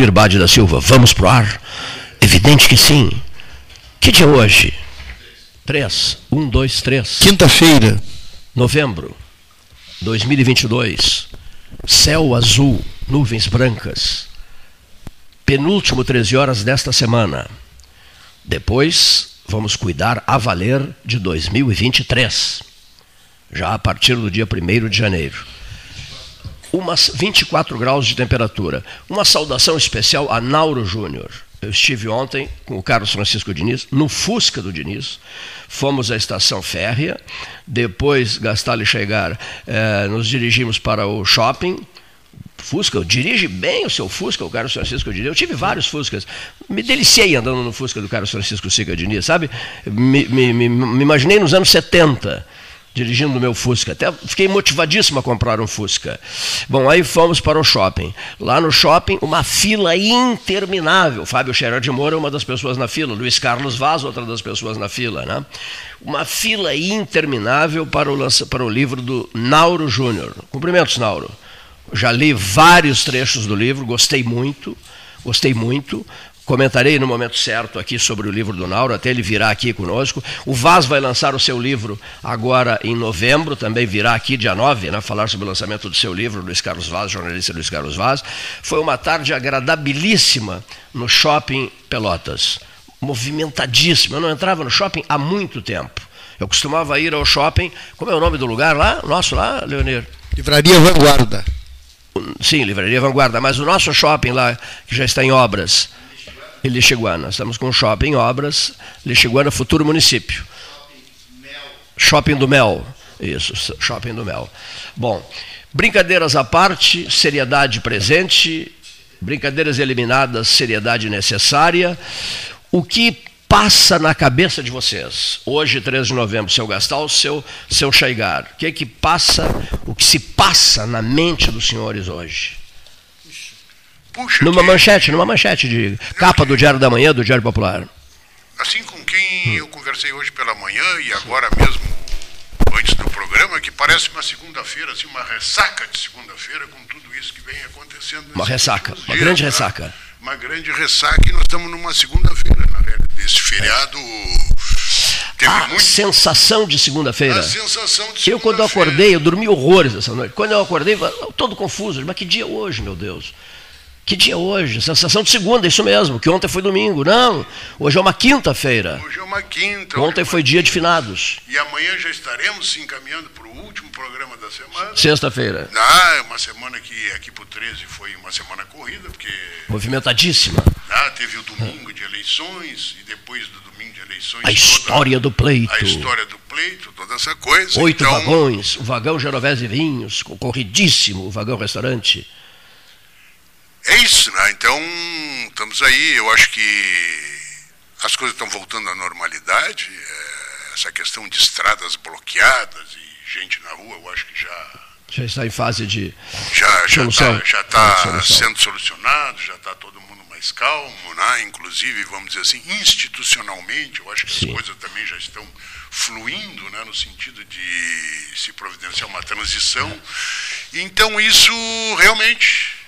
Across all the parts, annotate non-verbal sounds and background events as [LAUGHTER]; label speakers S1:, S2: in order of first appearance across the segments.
S1: Leonir Bade da Silva, vamos pro ar? Evidente que sim. Que dia é hoje? 3, 1, 2, 3.
S2: Quinta-feira.
S1: Novembro 2022. Céu azul, nuvens brancas. Penúltimo 13 horas desta semana. Depois vamos cuidar a valer de 2023. Já a partir do dia 1 de janeiro umas 24 graus de temperatura. Uma saudação especial a Nauro Júnior. Eu estive ontem com o Carlos Francisco Diniz, no Fusca do Diniz. Fomos à estação férrea, depois, gastar e chegar, eh, nos dirigimos para o shopping. Fusca, dirige bem o seu Fusca, o Carlos Francisco Diniz. Eu tive vários Fuscas. Me deliciei andando no Fusca do Carlos Francisco Siga Diniz, sabe? Me, me, me, me imaginei nos anos 70 dirigindo o meu Fusca. Até fiquei motivadíssimo a comprar um Fusca. Bom, aí fomos para o shopping. Lá no shopping, uma fila interminável. Fábio Scherer de Moura é uma das pessoas na fila. Luiz Carlos Vaz, outra das pessoas na fila. Né? Uma fila interminável para o, para o livro do Nauro Júnior. Cumprimentos, Nauro. Já li vários trechos do livro, gostei muito. Gostei muito. Comentarei no momento certo aqui sobre o livro do Nauro, até ele virá aqui conosco. O Vaz vai lançar o seu livro agora em novembro, também virá aqui dia 9, né, falar sobre o lançamento do seu livro, Luiz Carlos Vaz, jornalista Luiz Carlos Vaz. Foi uma tarde agradabilíssima no shopping Pelotas. Movimentadíssima. Eu não entrava no shopping há muito tempo. Eu costumava ir ao shopping. Como é o nome do lugar lá? Nosso lá, Leonir?
S2: Livraria Vanguarda.
S1: Sim, Livraria Vanguarda. Mas o nosso shopping lá, que já está em obras Lixiguana. Estamos com o shopping obras, Lixiguana Futuro Município. Shopping do Mel. Isso, Shopping do Mel. Bom, brincadeiras à parte, seriedade presente, brincadeiras eliminadas, seriedade necessária. O que passa na cabeça de vocês, hoje, 13 de novembro, seu Gastal, seu, seu Chaigar? O que é que passa, o que se passa na mente dos senhores hoje? Puxa, numa que... manchete, numa manchete de capa do Diário da Manhã, do Diário Popular.
S3: Assim com quem hum. eu conversei hoje pela manhã e agora mesmo antes do programa, que parece uma segunda-feira, assim, uma ressaca de segunda-feira com tudo isso que vem acontecendo.
S1: Uma ressaca, uma dias, grande né? ressaca.
S3: Uma grande ressaca e nós estamos numa segunda-feira, na realidade, desse feriado.
S1: Teve a muito... sensação de segunda-feira. A
S3: sensação de segunda-feira.
S1: Eu, quando eu acordei, eu dormi horrores essa noite. Quando eu acordei, todo confuso. Mas que dia é hoje, meu Deus? Que dia é hoje? Sensação de segunda, isso mesmo, que ontem foi domingo. Não, hoje é uma quinta-feira.
S3: Hoje é uma quinta.
S1: Ontem foi dia de finados.
S3: E amanhã já estaremos se encaminhando para o último programa da semana.
S1: Sexta-feira.
S3: Ah, é uma semana que aqui para o 13 foi uma semana corrida, porque.
S1: Movimentadíssima.
S3: Ah, teve o domingo de eleições e depois do domingo de eleições.
S1: A história do pleito. A
S3: história do pleito, toda essa coisa.
S1: Oito então... vagões, o vagão Genovese Vinhos, concorridíssimo, o vagão restaurante.
S3: É isso, né? Então, estamos aí. Eu acho que as coisas estão voltando à normalidade. É, essa questão de estradas bloqueadas e gente na rua, eu acho que já.
S1: Já está em fase de.
S3: Já está já tá sendo solucionado, já está todo mundo mais calmo, né? inclusive, vamos dizer assim, institucionalmente, eu acho que Sim. as coisas também já estão fluindo né? no sentido de se providenciar uma transição. Então, isso realmente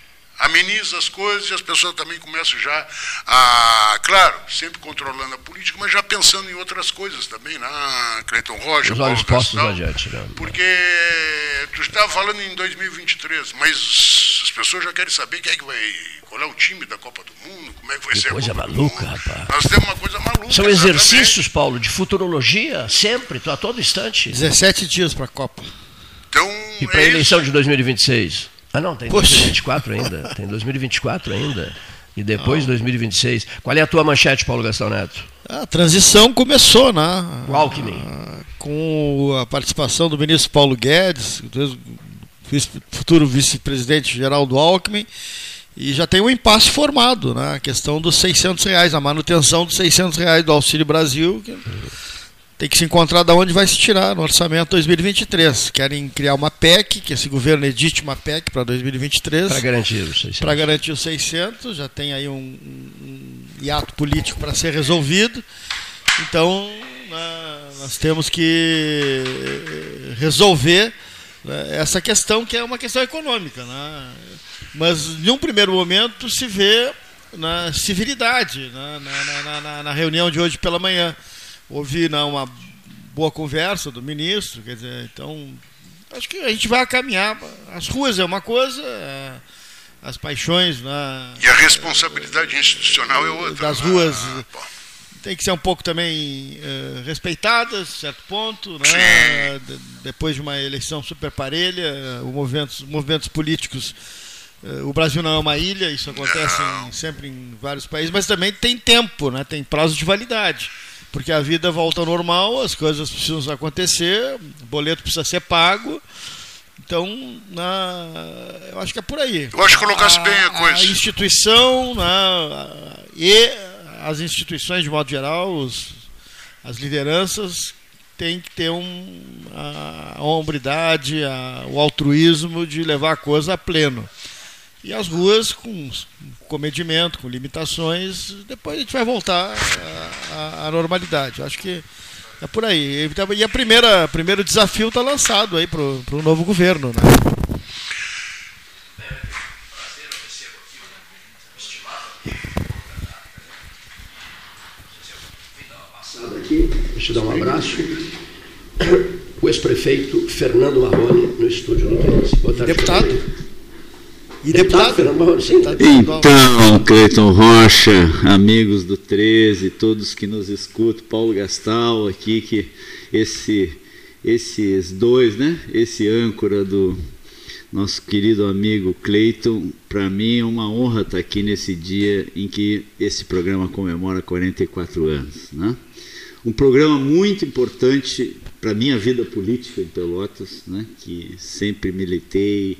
S3: ameniza as coisas e as pessoas também começam já a, claro, sempre controlando a política, mas já pensando em outras coisas também, né? Cleiton Rocha,
S1: Os olhos postos adiante, né?
S3: Porque tu estava falando em 2023, mas as pessoas já querem saber quem é que vai, qual é o time da Copa do Mundo, como é que vai
S1: que
S3: ser
S1: coisa maluca, rapaz.
S3: Nós temos uma coisa maluca.
S1: São exercícios, Paulo, de futurologia, sempre, a todo instante.
S2: 17 dias para a Copa.
S3: Então,
S1: e para a é eleição isso. de 2026? Ah, não, tem Poxa. 2024 ainda. Tem 2024 ainda. E depois de 2026. Qual é a tua manchete, Paulo Gastão Neto?
S2: A transição começou, né?
S1: O Alckmin.
S2: Com a participação do ministro Paulo Guedes, futuro vice-presidente Geraldo Alckmin, e já tem um impasse formado, né? A questão dos 600 reais, a manutenção dos 600 reais do Auxílio Brasil, que tem que se encontrar de onde vai se tirar no orçamento 2023. Querem criar uma PEC, que esse governo edite uma PEC para 2023.
S1: Para garantir os 600.
S2: Para garantir os 600, já tem aí um, um hiato político para ser resolvido. Então, nós temos que resolver né, essa questão que é uma questão econômica. Né? Mas, em um primeiro momento, se vê na civilidade na, na, na, na reunião de hoje pela manhã. Houve não, uma boa conversa do ministro, quer dizer, então acho que a gente vai caminhar. As ruas é uma coisa, é, as paixões. Né,
S3: e a responsabilidade institucional é outra.
S2: Das ruas. Ah, tem que ser um pouco também uh, respeitadas, certo ponto, né? depois de uma eleição super parelha, uh, movimentos, movimentos políticos o Brasil não é uma ilha, isso acontece em, sempre em vários países, mas também tem tempo, né? tem prazo de validade porque a vida volta ao normal, as coisas precisam acontecer, o boleto precisa ser pago. Então, na, eu acho que é por aí.
S3: Eu acho que colocasse a, bem a coisa.
S2: A instituição na, e as instituições, de modo geral, os, as lideranças, têm que ter um, a, a hombridade, a, o altruísmo de levar a coisa a pleno. E as ruas com comedimento, com limitações, depois a gente vai voltar à, normalidade. Acho que é por aí. E a primeira primeiro desafio está lançado aí para o novo governo. Né?
S1: Aqui, deixa eu dar um abraço. O ex-prefeito Fernando Marrone, no estúdio do 13.
S2: Deputado. E deputado?
S4: Então, Cleiton Rocha, amigos do 13, todos que nos escutam, Paulo Gastal aqui, que esse, esses dois, né? Esse âncora do nosso querido amigo Cleiton, para mim é uma honra estar aqui nesse dia em que esse programa comemora 44 anos, né? Um programa muito importante para minha vida política em Pelotas, né? Que sempre militei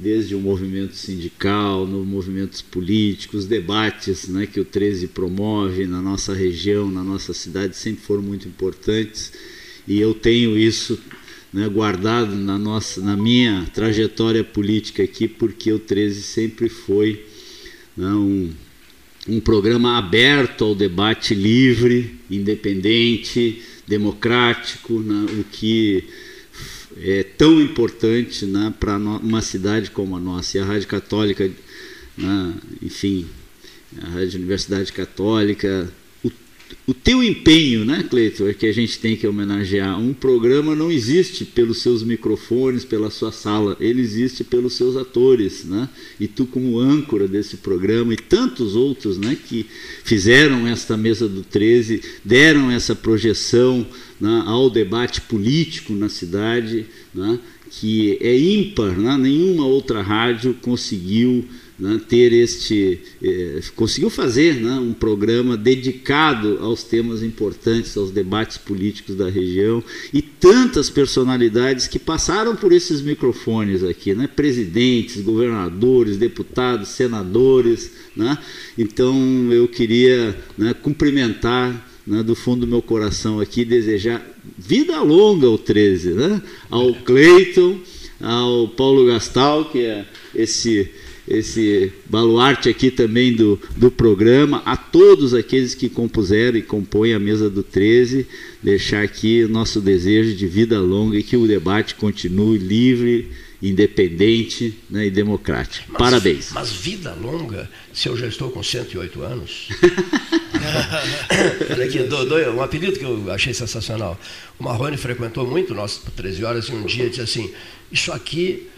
S4: desde o movimento sindical, nos movimentos políticos, debates né, que o 13 promove na nossa região, na nossa cidade, sempre foram muito importantes. E eu tenho isso né, guardado na, nossa, na minha trajetória política aqui, porque o 13 sempre foi né, um, um programa aberto ao debate livre, independente, democrático, né, o que é tão importante né, para uma cidade como a nossa. E a Rádio Católica, né, enfim, a Rádio Universidade Católica, o, o teu empenho, né, Cleiton, é que a gente tem que homenagear. Um programa não existe pelos seus microfones, pela sua sala, ele existe pelos seus atores, né? E tu como âncora desse programa e tantos outros, né, que fizeram esta mesa do 13, deram essa projeção né, ao debate político na cidade, né, que é ímpar, né, nenhuma outra rádio conseguiu né, ter este, eh, conseguiu fazer né, um programa dedicado aos temas importantes, aos debates políticos da região e tantas personalidades que passaram por esses microfones aqui, né, presidentes, governadores, deputados, senadores, então eu queria cumprimentar né, do fundo do meu coração aqui, desejar vida longa ao 13, né? ao Cleiton, ao Paulo Gastal, que é esse, esse baluarte aqui também do, do programa, a todos aqueles que compuseram e compõem a mesa do 13, deixar aqui o nosso desejo de vida longa e que o debate continue livre, independente né, e democrático. Mas, Parabéns.
S1: Mas vida longa, se eu já estou com 108 anos. [LAUGHS] Olha aqui, do, do, um apelido que eu achei sensacional. O Marrone frequentou muito nós 13 horas e um dia disse assim: Isso aqui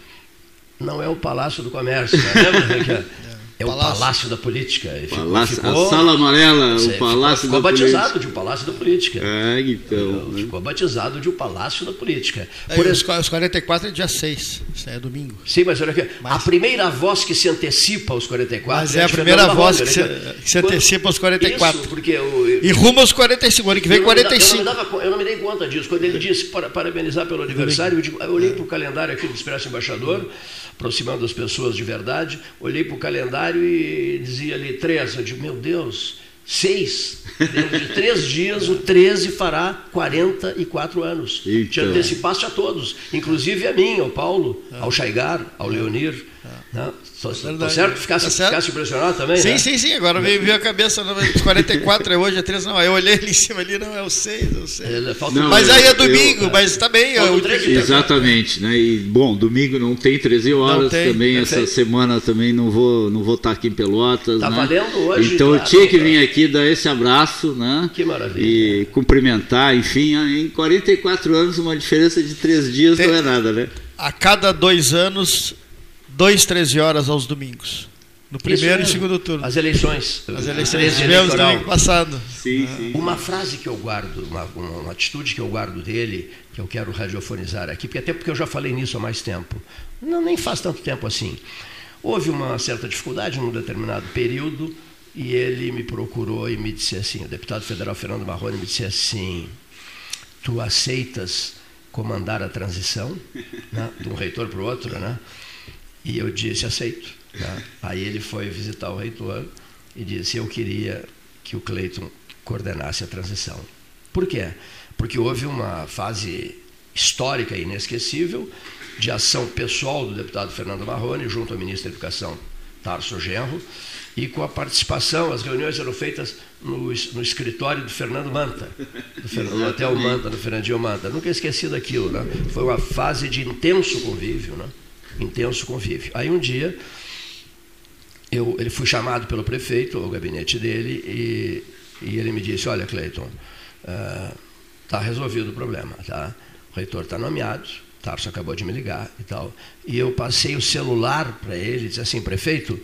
S1: não é o Palácio do Comércio. Né? [LAUGHS] É palácio. o Palácio da Política.
S4: Palácio, ficou, a Sala Amarela, o Palácio
S1: ficou, ficou
S4: da
S1: batizado
S4: Política.
S1: de um Palácio da Política.
S4: É, então.
S1: Né? Ficou batizado de um Palácio da Política.
S2: É, Por os, os 44 é dia 6, isso é domingo.
S1: Sim, mas olha aqui, mas, a primeira voz que se antecipa aos 44
S2: mas é, é a primeira voz que, se, que se antecipa aos 44. Isso,
S1: porque eu,
S2: e rumo aos 45, ano que vem 45.
S1: Eu não, dava, eu não me dei conta disso. Quando ele disse para, parabenizar pelo aniversário, eu, digo, eu olhei para o calendário aqui do Expresso Embaixador aproximando as pessoas de verdade, olhei para o calendário e dizia ali três. Eu digo, meu Deus, seis. Dentro de três [LAUGHS] dias, o 13 fará 44 anos. Eita. Te antecipaste a todos, inclusive a mim, ao Paulo, ao Chaigar, ao Leonir. Não, tô, certo? Ficasse, tá certo? ficasse impressionado também?
S2: Sim,
S1: né?
S2: sim, sim. Agora veio, veio a cabeça, não, 44 é hoje, é 3, não. Aí eu olhei ali em cima ali, não, é o 6, é o 6. Não, mas aí é domingo, eu, mas tá bem. Eu,
S4: exatamente, né? E, bom, domingo não tem 13 horas tem, também, essa semana também não vou não vou estar aqui em Pelotas.
S1: Tá
S4: né?
S1: valendo hoje.
S4: Então eu tinha que vir aqui dar esse abraço, né?
S1: Que maravilha.
S4: E cumprimentar, enfim, em 44 anos uma diferença de 3 dias tem, não é nada, né?
S2: A cada dois anos dois 13 horas aos domingos. No primeiro e segundo turno.
S1: As eleições.
S2: As eleições tivemos no ano passado.
S1: Sim, sim. Uma frase que eu guardo, uma, uma, atitude que eu guardo dele, que eu quero radiofonizar aqui, porque até porque eu já falei nisso há mais tempo. Não, nem faz tanto tempo assim. Houve uma certa dificuldade num determinado período e ele me procurou e me disse assim, o deputado federal Fernando Marrone me disse assim, tu aceitas comandar a transição né, de um reitor para o outro, né? E eu disse, aceito. Né? Aí ele foi visitar o reitor e disse, eu queria que o Cleiton coordenasse a transição. Por quê? Porque houve uma fase histórica e inesquecível de ação pessoal do deputado Fernando Marrone junto ao ministro da Educação, Tarso Genro, e com a participação, as reuniões eram feitas no, no escritório do Fernando Manta, do, Fernando, do Hotel Manta, do Fernandinho Manta. Nunca esqueci daquilo, né? Foi uma fase de intenso convívio, né? Intenso convívio. Aí um dia, eu, ele foi chamado pelo prefeito, ao gabinete dele, e, e ele me disse, olha, Cleiton, está uh, resolvido o problema, tá? o reitor está nomeado, Tarso acabou de me ligar e tal. E eu passei o celular para ele, disse assim, prefeito,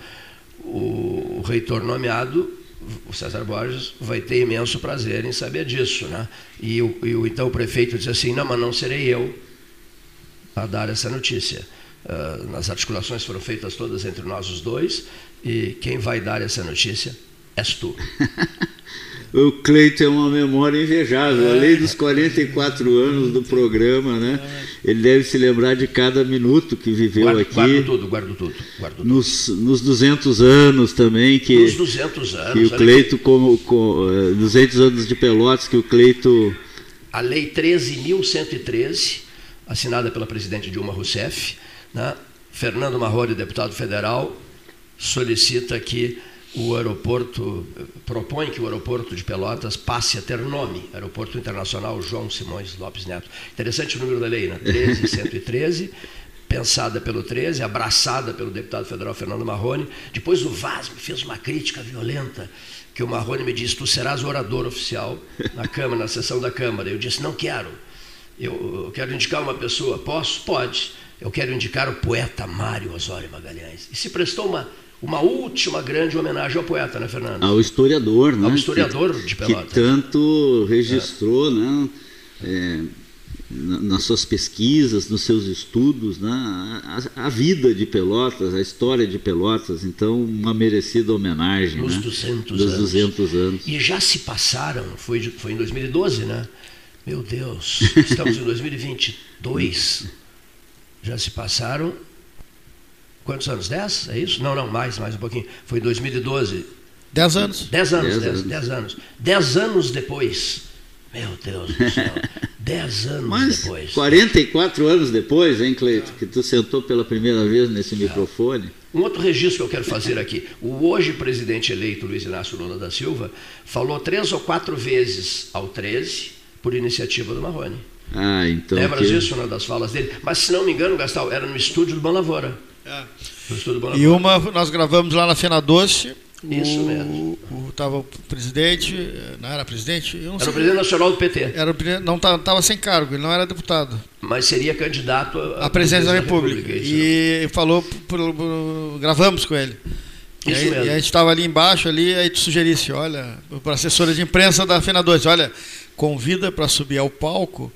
S1: o, o reitor nomeado o César Borges vai ter imenso prazer em saber disso. Né? E, o, e o, então o prefeito disse assim: não, mas não serei eu a dar essa notícia. Uh, as articulações foram feitas todas entre nós os dois, e quem vai dar essa notícia és tu. [LAUGHS]
S4: o Cleiton é uma memória invejável. É. Além dos 44 anos do programa, né? Ele deve se lembrar de cada minuto que viveu
S1: guardo,
S4: aqui.
S1: Guardo tudo, guardo tudo. Guardo tudo.
S4: Nos, nos 200 anos também que.
S1: Nos 200 anos.
S4: Que o Cleito, como, com, 200 anos de Pelotas, que o Cleito.
S1: A Lei 13.113, assinada pela presidente Dilma Rousseff, né? Fernando Marrone, deputado federal, solicita que o aeroporto, propõe que o aeroporto de Pelotas passe a ter nome, Aeroporto Internacional João Simões Lopes Neto. Interessante o número da lei, né? [LAUGHS] 13113, pensada pelo 13, abraçada pelo deputado federal Fernando Marrone. Depois o Vaz me fez uma crítica violenta, que o Marrone me disse, tu serás orador oficial na Câmara, na sessão da Câmara. Eu disse, não quero. Eu, eu quero indicar uma pessoa. Posso? Pode eu quero indicar o poeta Mário Osório Magalhães. E se prestou uma, uma última grande homenagem ao poeta, né, Fernando?
S4: Ao historiador, né?
S1: Ao historiador
S4: que,
S1: de Pelotas.
S4: Que tanto registrou, é. né? É, nas suas pesquisas, nos seus estudos, né? a, a, vida de Pelotas, a história de Pelotas, então uma merecida homenagem.
S1: Nos
S4: né?
S1: 200
S4: Dos
S1: anos.
S4: 200 anos.
S1: E já se passaram, foi, foi em 2012, né? Meu Deus, [LAUGHS] estamos em 2022. Já se passaram quantos anos? Dez? É isso? Não, não, mais, mais um pouquinho. Foi em 2012.
S2: Dez anos.
S1: Dez anos, dez, dez, anos. Dez anos. Dez anos depois. Meu Deus do céu. Dez anos Mas depois.
S4: 44 anos depois, hein, Cleito, que tu sentou pela primeira vez nesse microfone.
S1: Um outro registro que eu quero fazer aqui. O hoje presidente eleito Luiz Inácio Lula da Silva falou três ou quatro vezes ao 13 por iniciativa do Marrone.
S4: Ah, então.
S1: Lembra que... disso, né, das falas dele? Mas se não me engano, Gastal, era no estúdio do Bom Lavoura.
S2: É. No estúdio do Bom E uma nós gravamos lá na Fena Doce.
S1: Isso o, mesmo.
S2: Estava o, o presidente, não era presidente?
S1: era o presidente nacional do PT.
S2: Era o, não estava sem cargo, ele não era deputado.
S1: Mas seria candidato
S2: a, a presidência da, da República. República e né? falou, por, por, gravamos com ele. E, aí, e a gente estava ali embaixo, ali, aí tu sugerisse, olha, para a assessora de imprensa da Fena 2, olha, convida para subir ao palco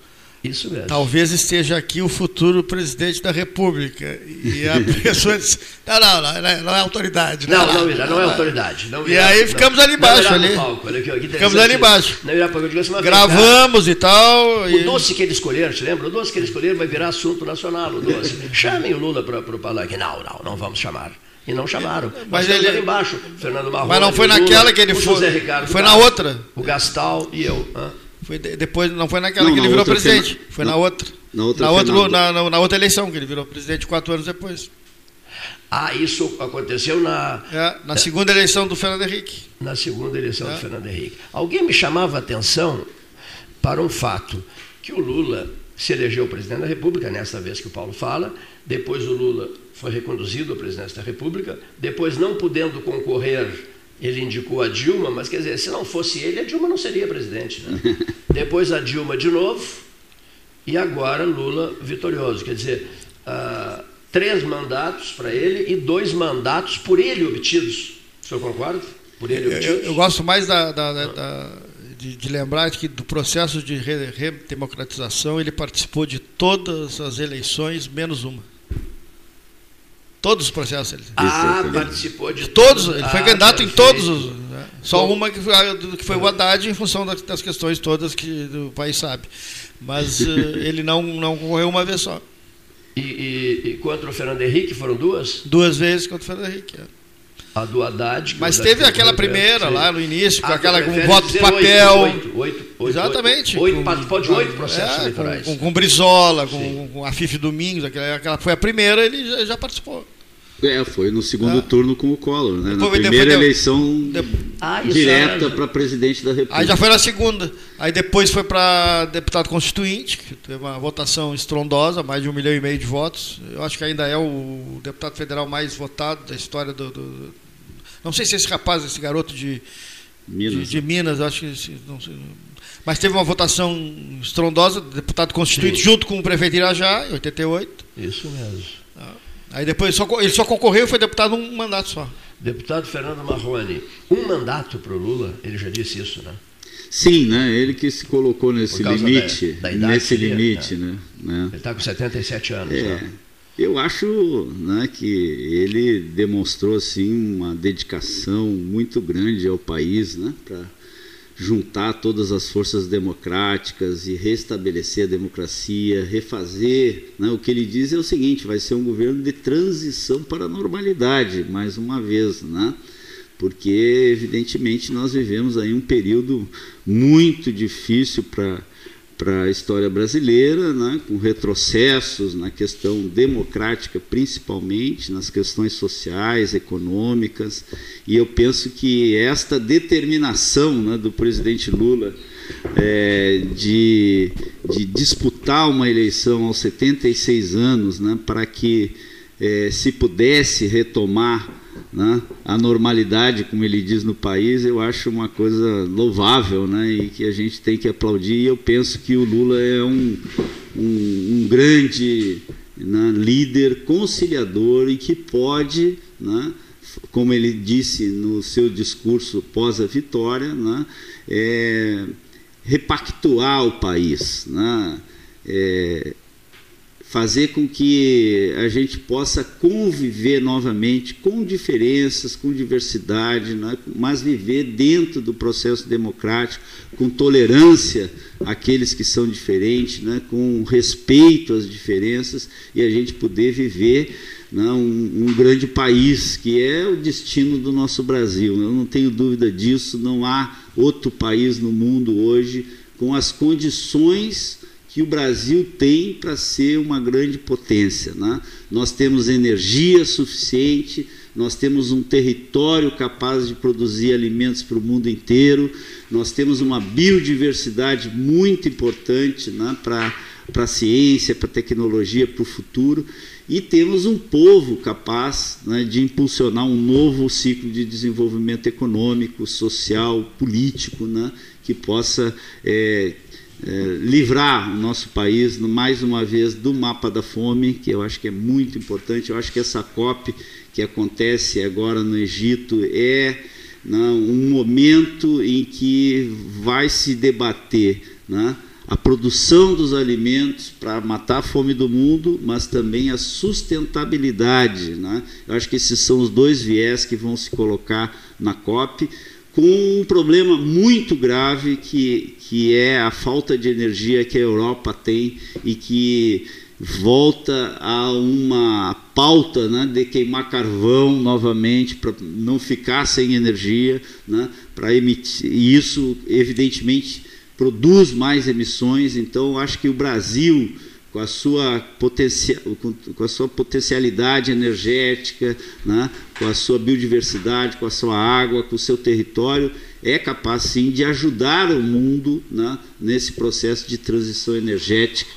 S1: isso mesmo.
S2: Talvez esteja aqui o futuro presidente da República. E [LAUGHS] a pessoa disse: não, não, não, não é autoridade.
S1: Não, não, não, não é autoridade. Não
S2: e aí ficamos ali embaixo. ali.
S1: Palco, aqui, aqui
S2: ficamos ali embaixo.
S1: Não irá palco, assim,
S2: Gravamos e tal.
S1: O e... doce que eles escolheram, te lembra? O doce que eles escolheram vai virar assunto nacional. O doce. [LAUGHS] Chamem o Lula para o palanque. Não, não, não vamos chamar. E não chamaram.
S2: Mas ele ali
S1: embaixo, Fernando Marrone,
S2: Mas não foi naquela
S1: Lula,
S2: que ele foi.
S1: Ricardo,
S2: foi na outra.
S1: O Gastal e eu. Hã?
S2: Foi de, depois, não foi naquela não, que ele virou presidente, foi na, na outra. Na outra, na outra, na, na, na, outra eleição que ele virou presidente quatro anos depois.
S1: Ah, isso aconteceu na.
S2: É, na segunda eleição do Fernando Henrique.
S1: Na segunda eleição é. do Fernando Henrique. Alguém me chamava a atenção para um fato: que o Lula se elegeu presidente da República, nesta vez que o Paulo fala, depois o Lula foi reconduzido à presidência da República, depois, não podendo concorrer, ele indicou a Dilma, mas quer dizer, se não fosse ele, a Dilma não seria presidente. Né? [LAUGHS] depois a Dilma de novo, e agora Lula vitorioso. Quer dizer, uh, três mandatos para ele e dois mandatos por ele obtidos. O senhor concorda? Por ele
S2: obtidos? Eu, eu gosto mais da, da, da, da de, de, lembrar que do processo de redemocratização ele participou de todas as eleições, menos uma. Todos os processos. Ele...
S1: Ah, participou de
S2: todos. Ele foi ah, candidato perfeito. em todos os. Né? Só Bom, uma que foi, que foi o Haddad em função das, das questões todas que o país sabe. Mas uh, [LAUGHS] ele não, não concorreu uma vez só.
S1: E, e, e, contra o Fernando Henrique foram duas?
S2: Duas vezes contra o Fernando Henrique. É.
S1: A do Haddad.
S2: Mas teve aquela primeira lá no início, com ah, aquela com voto de papel.
S1: Oito, oito, oito,
S2: Exatamente.
S1: Oito, oito, participou de oito processos
S2: é,
S1: eleitorais.
S2: Com, com, com Brizola, com, com, a Fife Domingos, aquela, aquela foi a primeira, ele já, já participou.
S4: É, foi no segundo é. turno com o Collor, né? Na primeira eleição ah, direta para presidente da República.
S2: Aí já foi na segunda. Aí depois foi para deputado constituinte, que teve uma votação estrondosa, mais de um milhão e meio de votos. Eu acho que ainda é o deputado federal mais votado da história do, do não sei se esse rapaz, esse garoto de Minas, de, de Minas acho que. Não sei, mas teve uma votação estrondosa, deputado constituinte, Sim. junto com o prefeito Irajá, em 88.
S1: Isso mesmo.
S2: Aí depois só, ele só concorreu e foi deputado um mandato só.
S1: Deputado Fernando Marrone, um mandato para o Lula, ele já disse isso, né?
S4: Sim, né? Ele que se colocou nesse limite, da, da nesse limite, né? né?
S1: Ele está com 77 anos.
S4: É. Né? Eu acho né, que ele demonstrou assim, uma dedicação muito grande ao país né, para juntar todas as forças democráticas e restabelecer a democracia, refazer. Né, o que ele diz é o seguinte: vai ser um governo de transição para a normalidade, mais uma vez. Né? Porque, evidentemente, nós vivemos aí um período muito difícil para para a história brasileira, né, com retrocessos na questão democrática, principalmente, nas questões sociais, econômicas, e eu penso que esta determinação né, do presidente Lula é, de, de, disputar uma eleição aos 76 anos, né, para que é, se pudesse retomar né, a normalidade, como ele diz no país, eu acho uma coisa louvável né, e que a gente tem que aplaudir. E eu penso que o Lula é um, um, um grande né, líder conciliador e que pode, né, como ele disse no seu discurso pós a vitória, né, é, repactuar o país. Né, é, fazer com que a gente possa conviver novamente com diferenças, com diversidade, né? mas viver dentro do processo democrático, com tolerância àqueles que são diferentes, né? com respeito às diferenças e a gente poder viver né? um, um grande país, que é o destino do nosso Brasil. Eu não tenho dúvida disso, não há outro país no mundo hoje com as condições que o Brasil tem para ser uma grande potência. Né? Nós temos energia suficiente, nós temos um território capaz de produzir alimentos para o mundo inteiro, nós temos uma biodiversidade muito importante né, para a ciência, para a tecnologia, para o futuro, e temos um povo capaz né, de impulsionar um novo ciclo de desenvolvimento econômico, social, político, né, que possa é, é, livrar o nosso país, mais uma vez, do mapa da fome, que eu acho que é muito importante. Eu acho que essa COP que acontece agora no Egito é né, um momento em que vai se debater né, a produção dos alimentos para matar a fome do mundo, mas também a sustentabilidade. Né? Eu acho que esses são os dois viés que vão se colocar na COP com um problema muito grave que, que é a falta de energia que a Europa tem e que volta a uma pauta né, de queimar carvão novamente para não ficar sem energia, né, para emitir e isso evidentemente produz mais emissões. Então acho que o Brasil com a sua, potencia, com a sua potencialidade energética, né, com a sua biodiversidade, com a sua água, com o seu território, é capaz sim de ajudar o mundo né, nesse processo de transição energética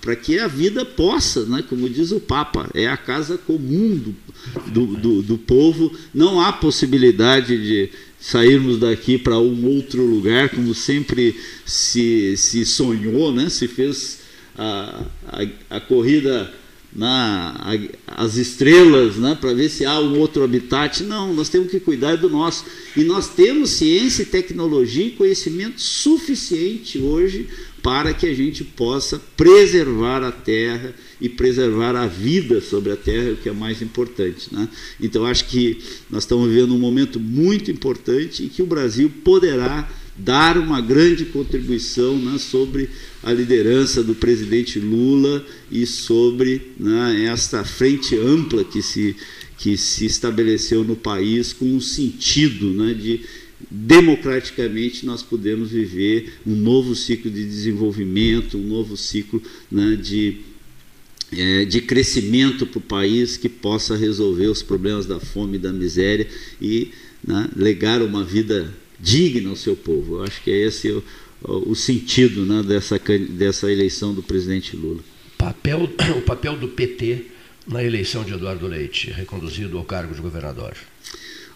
S4: para que a vida possa, né, como diz o Papa, é a casa comum do, do, do, do povo, não há possibilidade de sairmos daqui para um outro lugar, como sempre se, se sonhou, né, se fez a, a, a corrida na, as estrelas né, para ver se há um outro habitat. Não, nós temos que cuidar do nosso. E nós temos ciência, tecnologia e conhecimento suficiente hoje para que a gente possa preservar a terra e preservar a vida sobre a terra, o que é mais importante. Né? Então, acho que nós estamos vivendo um momento muito importante e que o Brasil poderá dar uma grande contribuição né, sobre a liderança do presidente Lula e sobre né, esta frente ampla que se, que se estabeleceu no país com um sentido né, de democraticamente nós podemos viver um novo ciclo de desenvolvimento, um novo ciclo né, de, é, de crescimento para o país que possa resolver os problemas da fome e da miséria e né, legar uma vida digna ao seu povo. Eu acho que é esse o, o sentido né, dessa, dessa eleição do presidente Lula.
S1: Papel, [COUGHS] o papel do PT na eleição de Eduardo Leite, reconduzido ao cargo de governador.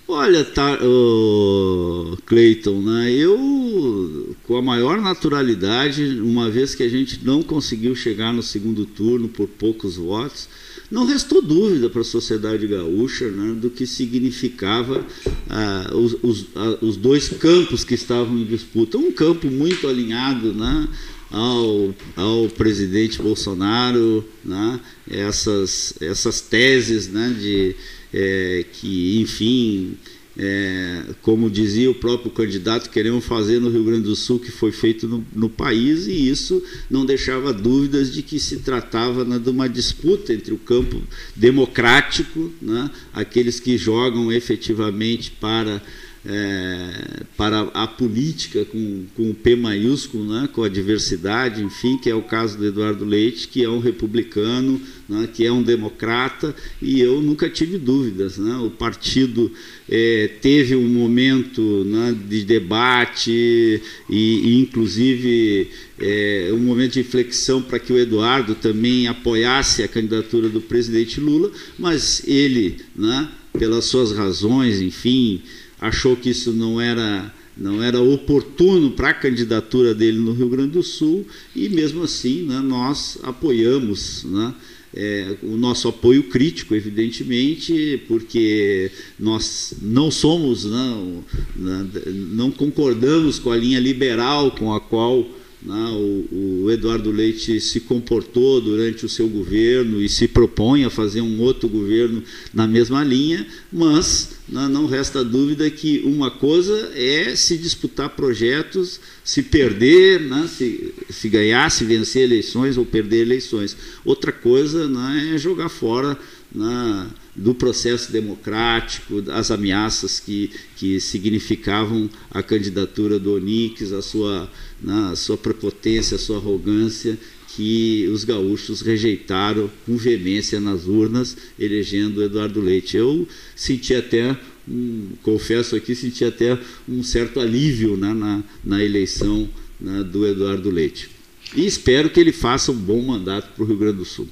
S4: Olha, tá, oh, Cleiton, né, eu, com a maior naturalidade, uma vez que a gente não conseguiu chegar no segundo turno por poucos votos, não restou dúvida para a sociedade gaúcha né, do que significava ah, os, os, ah, os, dois campos que estavam em disputa. Um campo muito alinhado né, ao, ao presidente Bolsonaro, né, essas, essas teses né, de é, que, enfim, é, como dizia o próprio candidato, queremos fazer no Rio Grande do Sul, que foi feito no, no país, e isso não deixava dúvidas de que se tratava né, de uma disputa entre o campo democrático, né, aqueles que jogam efetivamente para é, para a política com, com o P maiúsculo, né, com a diversidade, enfim, que é o caso do Eduardo Leite, que é um republicano, né, que é um democrata, e eu nunca tive dúvidas. Né, o partido é, teve um momento né, de debate e, e inclusive, é, um momento de inflexão para que o Eduardo também apoiasse a candidatura do presidente Lula, mas ele, né, pelas suas razões, enfim, achou que isso não era não era oportuno para a candidatura dele no Rio Grande do Sul e mesmo assim né, nós apoiamos né, é, o nosso apoio crítico, evidentemente, porque nós não somos, não, né, não concordamos com a linha liberal com a qual né, o, o, Eduardo Leite se comportou durante o seu governo e se propõe a fazer um outro governo na mesma linha, mas né, não resta dúvida que uma coisa é se disputar projetos, se perder, né, se, se ganhar, se vencer eleições ou perder eleições. Outra coisa né, é jogar fora né, do processo democrático, as ameaças que, que significavam a candidatura do Onix, a sua, né, a sua prepotência, a sua arrogância, que os gaúchos rejeitaram com veemência nas urnas, elegendo Eduardo Leite. Eu senti até, um, confesso aqui, senti até um certo alívio né, na, na eleição né, do Eduardo Leite. E espero que ele faça um bom mandato para o Rio Grande do Sul.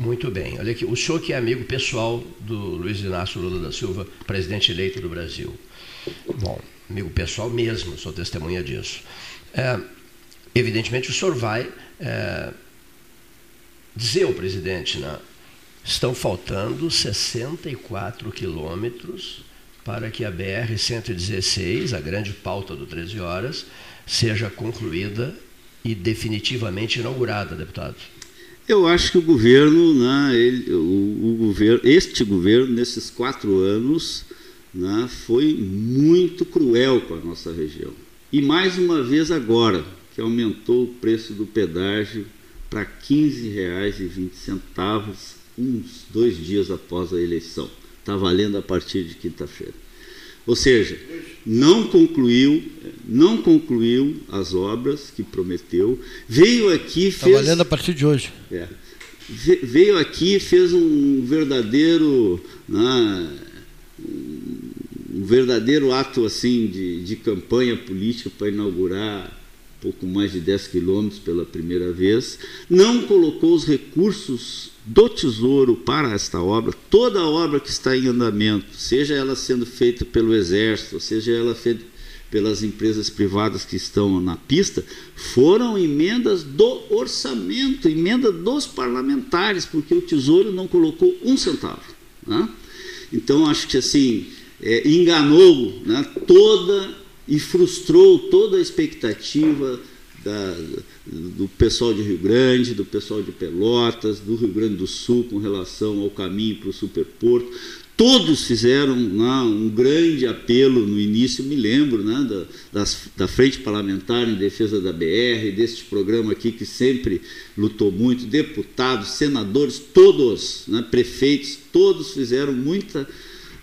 S1: Muito bem. Olha aqui, o senhor que é amigo pessoal do Luiz Inácio Lula da Silva, presidente eleito do Brasil. Bom, amigo pessoal mesmo, sou testemunha disso. É, evidentemente, o senhor vai é, dizer ao presidente, né, estão faltando 64 quilômetros para que a BR-116, a grande pauta do 13 horas, seja concluída e definitivamente inaugurada, deputado.
S4: Eu acho que o governo, né, ele, o, o, governo, este governo, nesses quatro anos, né, foi muito cruel com a nossa região. E mais uma vez agora, que aumentou o preço do pedágio para R$ 15,20, uns dois dias após a eleição. Está valendo a partir de quinta-feira. Ou seja, não concluiu, não concluiu as obras que prometeu, veio aqui
S2: tá fez. Valendo a partir de hoje.
S4: É, veio aqui fez um verdadeiro, né, um verdadeiro ato assim de, de campanha política para inaugurar pouco mais de 10 quilômetros pela primeira vez, não colocou os recursos do Tesouro para esta obra, toda a obra que está em andamento, seja ela sendo feita pelo Exército, seja ela feita pelas empresas privadas que estão na pista, foram emendas do orçamento, emenda dos parlamentares, porque o Tesouro não colocou um centavo. Né? Então, acho que assim, é, enganou né, toda e frustrou toda a expectativa da, do pessoal de Rio Grande, do pessoal de Pelotas, do Rio Grande do Sul com relação ao caminho para o superporto. Todos fizeram né, um grande apelo no início, me lembro, né, da, das, da Frente Parlamentar em Defesa da BR, deste programa aqui que sempre lutou muito, deputados, senadores, todos, né, prefeitos, todos fizeram muita,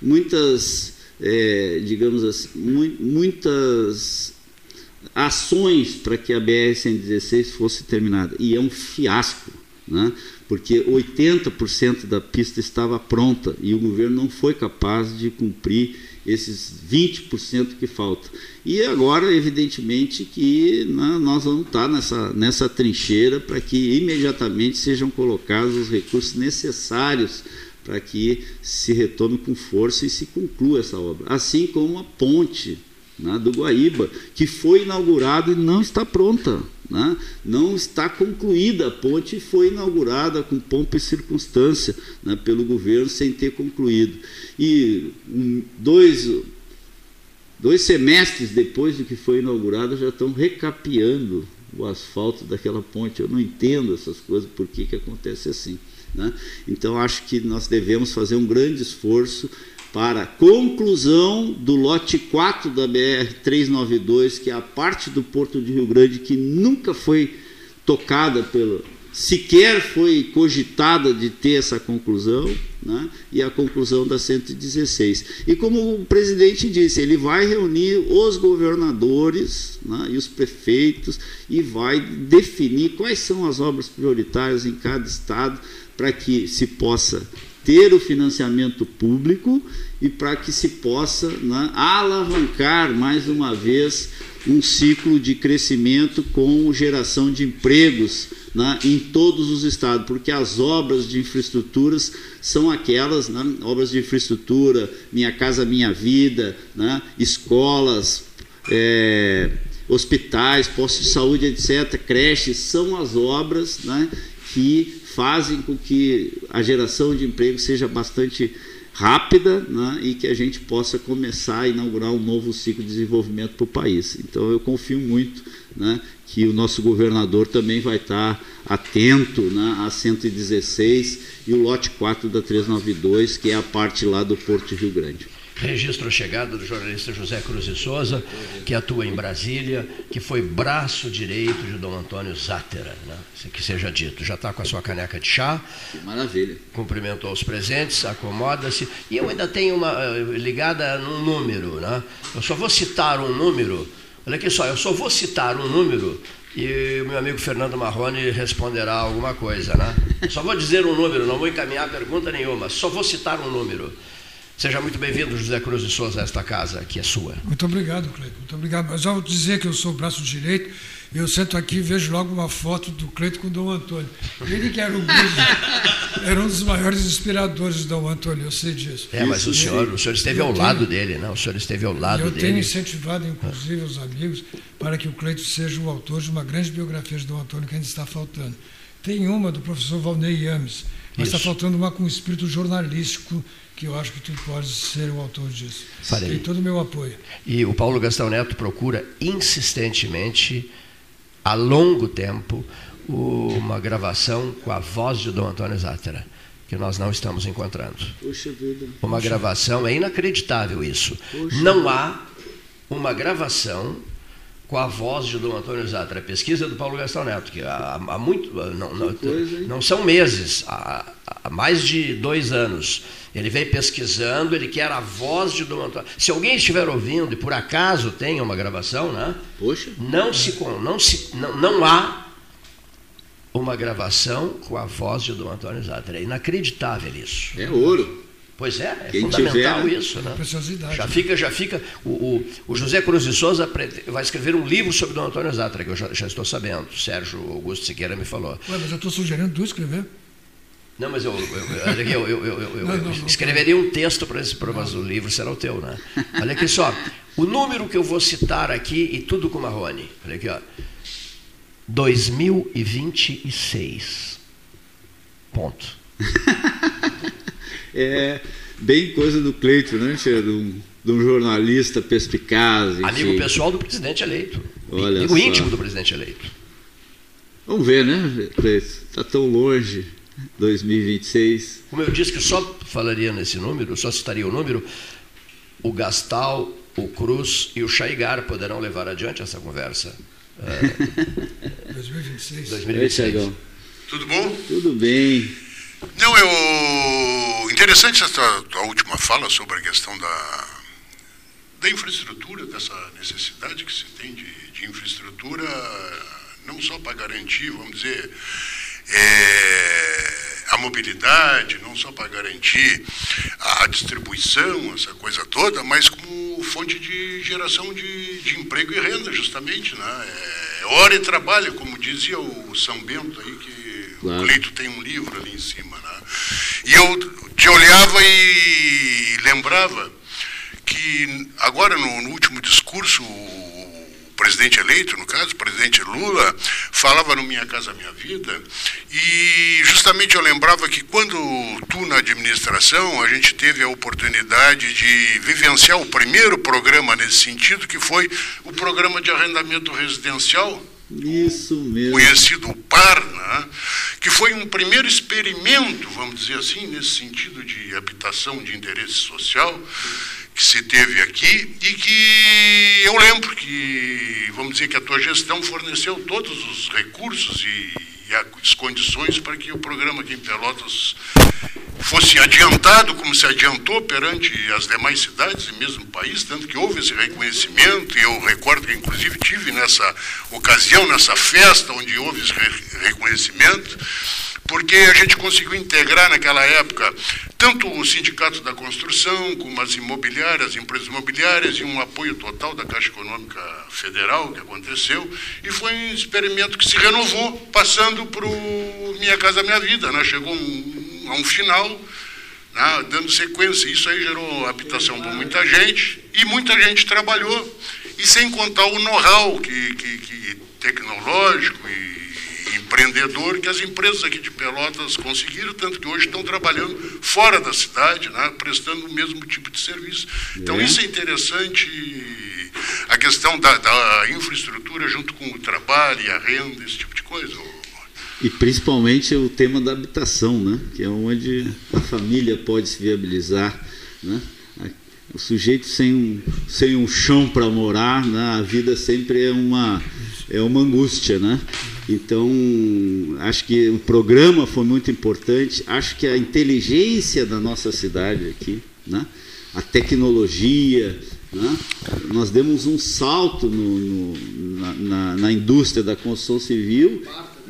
S4: muitas é, digamos assim, mu muitas ações para que a BR-116 fosse terminada. E é um fiasco, né? porque 80% da pista estava pronta e o governo não foi capaz de cumprir esses 20% que faltam. E agora, evidentemente, que né, nós vamos estar nessa, nessa trincheira para que imediatamente sejam colocados os recursos necessários para que se retome com força e se conclua essa obra. Assim como a ponte né, do Guaíba, que foi inaugurada e não está pronta. Né? Não está concluída a ponte e foi inaugurada com pompa e circunstância né, pelo governo sem ter concluído. E dois, dois semestres depois de que foi inaugurada já estão recapeando o asfalto daquela ponte. Eu não entendo essas coisas, por que, que acontece assim. Né? Então, acho que nós devemos fazer um grande esforço para a conclusão do lote 4 da BR-392, que é a parte do Porto de Rio Grande que nunca foi tocada pelo. sequer foi cogitada de ter essa conclusão, né? e a conclusão da 116. E como o presidente disse, ele vai reunir os governadores né? e os prefeitos e vai definir quais são as obras prioritárias em cada estado para que se possa ter o financiamento público e para que se possa né, alavancar mais uma vez um ciclo de crescimento com geração de empregos né, em todos os estados, porque as obras de infraestruturas são aquelas, né, obras de infraestrutura, Minha Casa Minha Vida, né, escolas, é, hospitais, postos de saúde, etc., creches, são as obras né, que fazem com que a geração de emprego seja bastante rápida né, e que a gente possa começar a inaugurar um novo ciclo de desenvolvimento para o país. Então eu confio muito né, que o nosso governador também vai estar atento né, a 116 e o lote 4 da 392, que é a parte lá do Porto Rio Grande.
S1: Registro a chegada do jornalista José Cruz de Souza, que atua em Brasília, que foi braço direito de Dom Antônio Zátera, né? que seja dito. Já está com a sua caneca de chá.
S4: Que maravilha.
S1: Cumprimentou os presentes, acomoda-se. E eu ainda tenho uma eh, ligada num número. Né? Eu só vou citar um número. Olha aqui só, eu só vou citar um número e o meu amigo Fernando Marrone responderá alguma coisa. Né? Só vou dizer um número, não vou encaminhar pergunta nenhuma, só vou citar um número. Seja muito bem-vindo, José Cruz de Souza, a esta casa que é sua.
S5: Muito obrigado, Cleiton. Muito obrigado. Mas ao dizer que eu sou o braço direito, eu sento aqui e vejo logo uma foto do Cleiton com o Dom Antônio. Ele que era um, [LAUGHS] era um dos maiores inspiradores do Dom Antônio, eu sei disso.
S1: É, mas o senhor, o senhor esteve ao lado dele, não? O senhor esteve ao lado
S5: eu
S1: dele.
S5: Eu tenho incentivado, inclusive, os amigos para que o Cleiton seja o autor de uma grande biografia de Dom Antônio que ainda está faltando. Tem uma do professor Valnei Yames, mas está faltando uma com espírito jornalístico que eu acho que tu podes ser o autor disso.
S1: Farei.
S5: Tem todo o meu apoio.
S1: E o Paulo Gastão Neto procura insistentemente, há longo tempo, uma gravação com a voz de Dom Antônio Zátera, que nós não estamos encontrando.
S4: Puxa vida.
S1: Uma
S4: Puxa.
S1: gravação, é inacreditável isso. Puxa. Não há uma gravação com a voz de Dom Antônio Zatra. Pesquisa do Paulo Gastão Neto, que há, há muito. Não, não, não, são meses. Há, há mais de dois anos. Ele vem pesquisando, ele quer a voz de Dom Antônio. Se alguém estiver ouvindo e por acaso tenha uma gravação, né?
S4: Poxa.
S1: Não se não se não, não há uma gravação com a voz de Dom Antônio Zatra. É inacreditável isso.
S4: É ouro.
S1: Pois é, é Quem fundamental tiver, isso, né? Já fica, já fica. O, o, o, José Cruz de Souza vai escrever um livro sobre Dom Antônio Zatra, que eu já, já estou sabendo. Sérgio Augusto Siqueira me falou.
S5: Ué, mas eu estou sugerindo tu escrever.
S1: Não, mas eu, eu, eu, eu escreveria um texto para esse, mas o livro será o teu, né? Olha aqui só, o número que eu vou citar aqui e tudo com Marrone. Olha aqui, ó. 2026. Ponto. [LAUGHS]
S4: é bem coisa do Cleito, né, Tia? De um, de um jornalista perspicaz.
S1: Amigo pessoal do presidente eleito. Olha Amigo só. íntimo do presidente eleito.
S4: Vamos ver, né, Cleito? Está tão longe. 2026.
S1: Como eu disse que só falaria nesse número, só citaria o número, o Gastal, o Cruz e o Chaigar poderão levar adiante essa conversa.
S5: É, 2026.
S3: 2026. Tudo bom?
S4: Tudo bem.
S3: Não, eu interessante essa tua última fala sobre a questão da, da infraestrutura, dessa necessidade que se tem de, de infraestrutura, não só para garantir, vamos dizer, é, a mobilidade, não só para garantir a distribuição, essa coisa toda, mas como fonte de geração de, de emprego e renda, justamente. Né? É, hora e trabalho, como dizia o São Bento aí, que claro. o Cleito tem um livro ali em cima. Né? E eu te olhava e lembrava que agora no, no último discurso presidente eleito, no caso, o presidente Lula, falava no Minha Casa Minha Vida, e justamente eu lembrava que quando tu na administração, a gente teve a oportunidade de vivenciar o primeiro programa nesse sentido, que foi o programa de arrendamento residencial,
S4: isso mesmo.
S3: Conhecido PAR, né? Que foi um primeiro experimento, vamos dizer assim, nesse sentido de habitação de interesse social, que se teve aqui e que eu lembro que, vamos dizer, que a tua gestão forneceu todos os recursos e, e as condições para que o programa aqui em Pelotas fosse adiantado como se adiantou perante as demais cidades e mesmo país, tanto que houve esse reconhecimento, e eu recordo que inclusive tive nessa ocasião, nessa festa onde houve esse reconhecimento, porque a gente conseguiu integrar naquela época tanto o Sindicato da Construção, como as imobiliárias, as empresas imobiliárias, e um apoio total da Caixa Econômica Federal que aconteceu, e foi um experimento que se renovou, passando para o Minha Casa Minha Vida. Né? Chegou um, a um final, né? dando sequência. Isso aí gerou habitação para muita gente, e muita gente trabalhou, e sem contar o know-how que, que, que tecnológico e empreendedor que as empresas aqui de Pelotas conseguiram, tanto que hoje estão trabalhando fora da cidade, né, prestando o mesmo tipo de serviço. Então, é. isso é interessante, a questão da, da, infraestrutura junto com o trabalho e a renda, esse tipo de coisa.
S4: E principalmente o tema da habitação, né, que é onde a família pode se viabilizar. Né? O sujeito sem um, sem um chão para morar, né, a vida sempre é uma, é uma angústia. Né? Então, acho que o programa foi muito importante. Acho que a inteligência da nossa cidade aqui, né? a tecnologia, né? nós demos um salto no, no, na, na, na, indústria da construção civil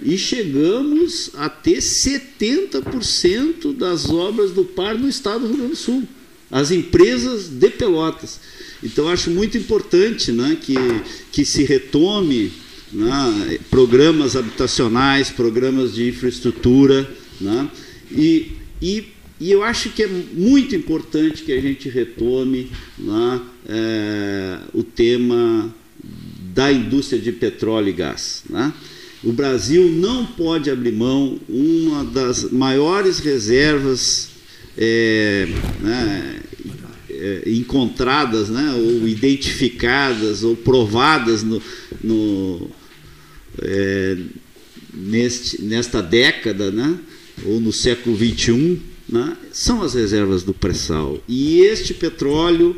S4: e chegamos a ter 70% das obras do par no estado do Rio Grande do Sul. As empresas de Pelotas. Então, acho muito importante né, que, que se retome né, programas habitacionais, programas de infraestrutura. Né, e, e, e, eu acho que é muito importante que a gente retome né, é, o tema da indústria de petróleo e gás. Né. O Brasil não pode abrir mão uma das maiores reservas é, né, é, encontradas, né, ou identificadas, ou provadas no, no é, neste, nesta década, né, ou no século XXI, né, são as reservas do pré-sal. E este petróleo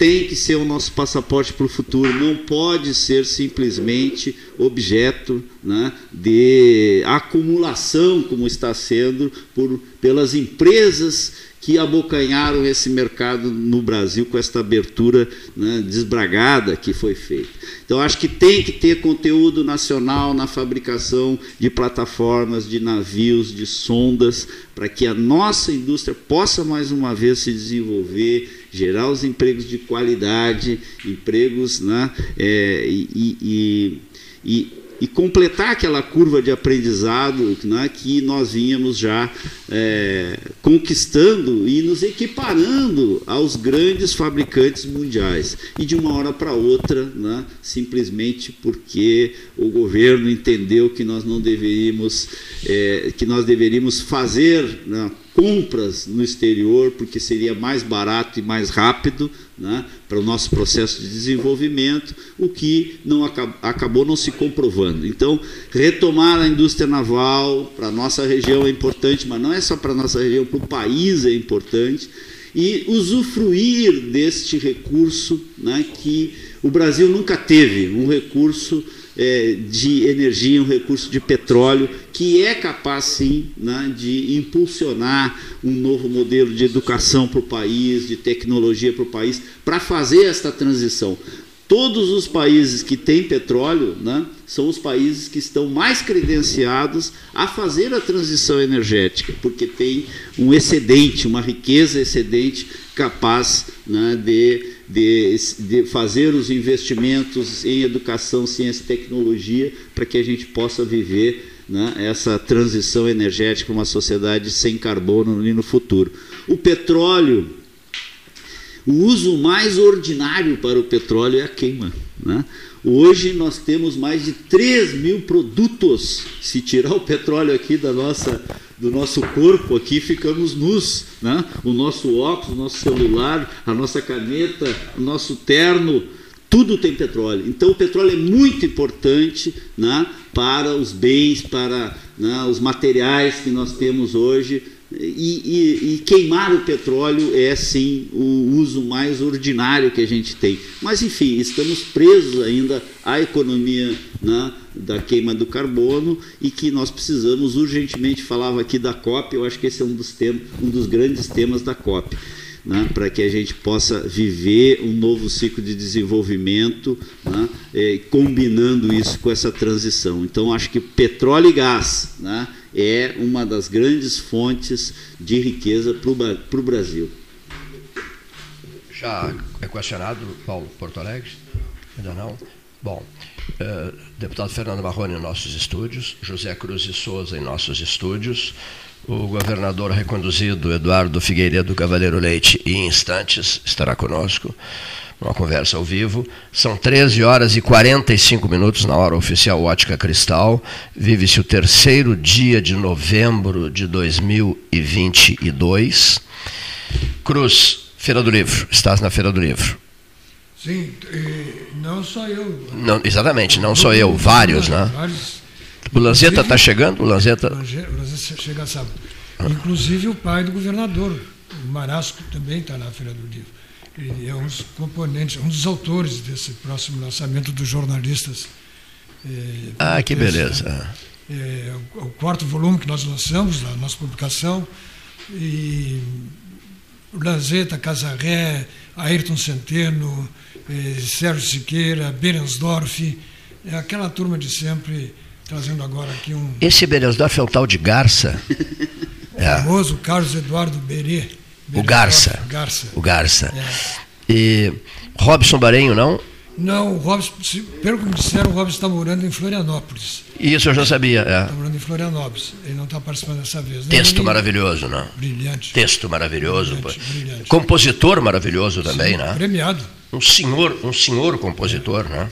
S4: tem que ser o nosso passaporte para o futuro, não pode ser simplesmente objeto né, de acumulação, como está sendo por, pelas empresas que abocanharam esse mercado no Brasil com esta abertura né, desbragada que foi feita. Então, acho que tem que ter conteúdo nacional na fabricação de plataformas, de navios, de sondas, para que a nossa indústria possa mais uma vez se desenvolver, gerar os empregos de qualidade, empregos né, é, e, e, e e completar aquela curva de aprendizado né, que nós vínhamos já é, conquistando e nos equiparando aos grandes fabricantes mundiais. E de uma hora para outra, né, simplesmente porque o governo entendeu que nós não deveríamos, é, que nós deveríamos fazer né, compras no exterior, porque seria mais barato e mais rápido né, para o nosso processo de desenvolvimento, o que não acabou não se comprovando. Então, retomar a indústria naval para a nossa região é importante, mas não é só para a nossa região, para o país é importante, e usufruir deste recurso né, que o Brasil nunca teve, um recurso é, de energia, um recurso de petróleo, que é capaz sim né, de impulsionar um novo modelo de educação para o país, de tecnologia para o país, para fazer esta transição. Todos os países que têm petróleo né, são os países que estão mais credenciados a fazer a transição energética, porque tem um excedente, uma riqueza excedente capaz né, de de, de fazer os investimentos em educação, ciência e tecnologia, para que a gente possa viver né, essa transição energética uma sociedade sem carbono no futuro. O petróleo, o uso mais ordinário para o petróleo é a queima. Né? Hoje nós temos mais de 3 mil produtos. Se tirar o petróleo aqui da nossa do nosso corpo aqui, ficamos nus. Né? O nosso óculos, o nosso celular, a nossa caneta, o nosso terno, tudo tem petróleo. Então o petróleo é muito importante né, para os bens, para né, os materiais que nós temos hoje e, e, e, queimar o petróleo é sim o uso mais ordinário que a gente tem. Mas enfim, estamos presos ainda à economia né, da queima do carbono e que nós precisamos urgentemente. Falava aqui da COP, eu acho que esse é um dos, temas, um dos grandes temas da COP. Né, para que a gente possa viver um novo ciclo de desenvolvimento, né, eh, combinando isso com essa transição. Então, acho que petróleo e gás, né, é uma das grandes fontes de riqueza para o Brasil.
S1: Já é questionado, Paulo Porto Alegre? Ainda não? Bom, eh, deputado Fernando Marrone em nossos estúdios, José Cruz de Souza em nossos estúdios, o governador reconduzido Eduardo Figueiredo Cavaleiro Leite, em instantes, estará conosco uma conversa ao vivo. São 13 horas e 45 minutos na hora oficial Ótica Cristal. Vive-se o terceiro dia de novembro de 2022. Cruz, Feira do Livro. Estás na Feira do Livro.
S5: Sim, não só eu.
S1: Não, exatamente, não só eu, vários, né? Vários. O Lanzetta está chegando? O Lanzetta...
S5: O Lanzetta chega sábado. Inclusive o pai do governador, o Marasco, também está na Feira do Livro. Ele é um dos componentes, um dos autores desse próximo lançamento dos jornalistas.
S1: É, ah, que beleza.
S5: É, é, o quarto volume que nós lançamos, a nossa publicação, e Lanzetta, Casarré, Ayrton Centeno, é, Sérgio Siqueira, Berensdorf, é aquela turma de sempre, trazendo agora aqui um...
S1: Esse Berensdorf é o tal de Garça? [LAUGHS]
S5: O famoso Carlos Eduardo Berê.
S1: O Garça.
S5: Garça.
S1: O Garça. É. E Robson Barenho, não?
S5: Não, o Robson, pelo que me disseram, o Robson está morando em Florianópolis.
S1: Isso eu já sabia.
S5: É. Está morando em Florianópolis. Ele não está participando dessa vez.
S1: Texto não, maravilhoso, não?
S5: Brilhante.
S1: Texto maravilhoso. Brilhante, brilhante. Compositor maravilhoso também, Sim, né?
S5: Premiado.
S1: Um senhor, um senhor compositor, né?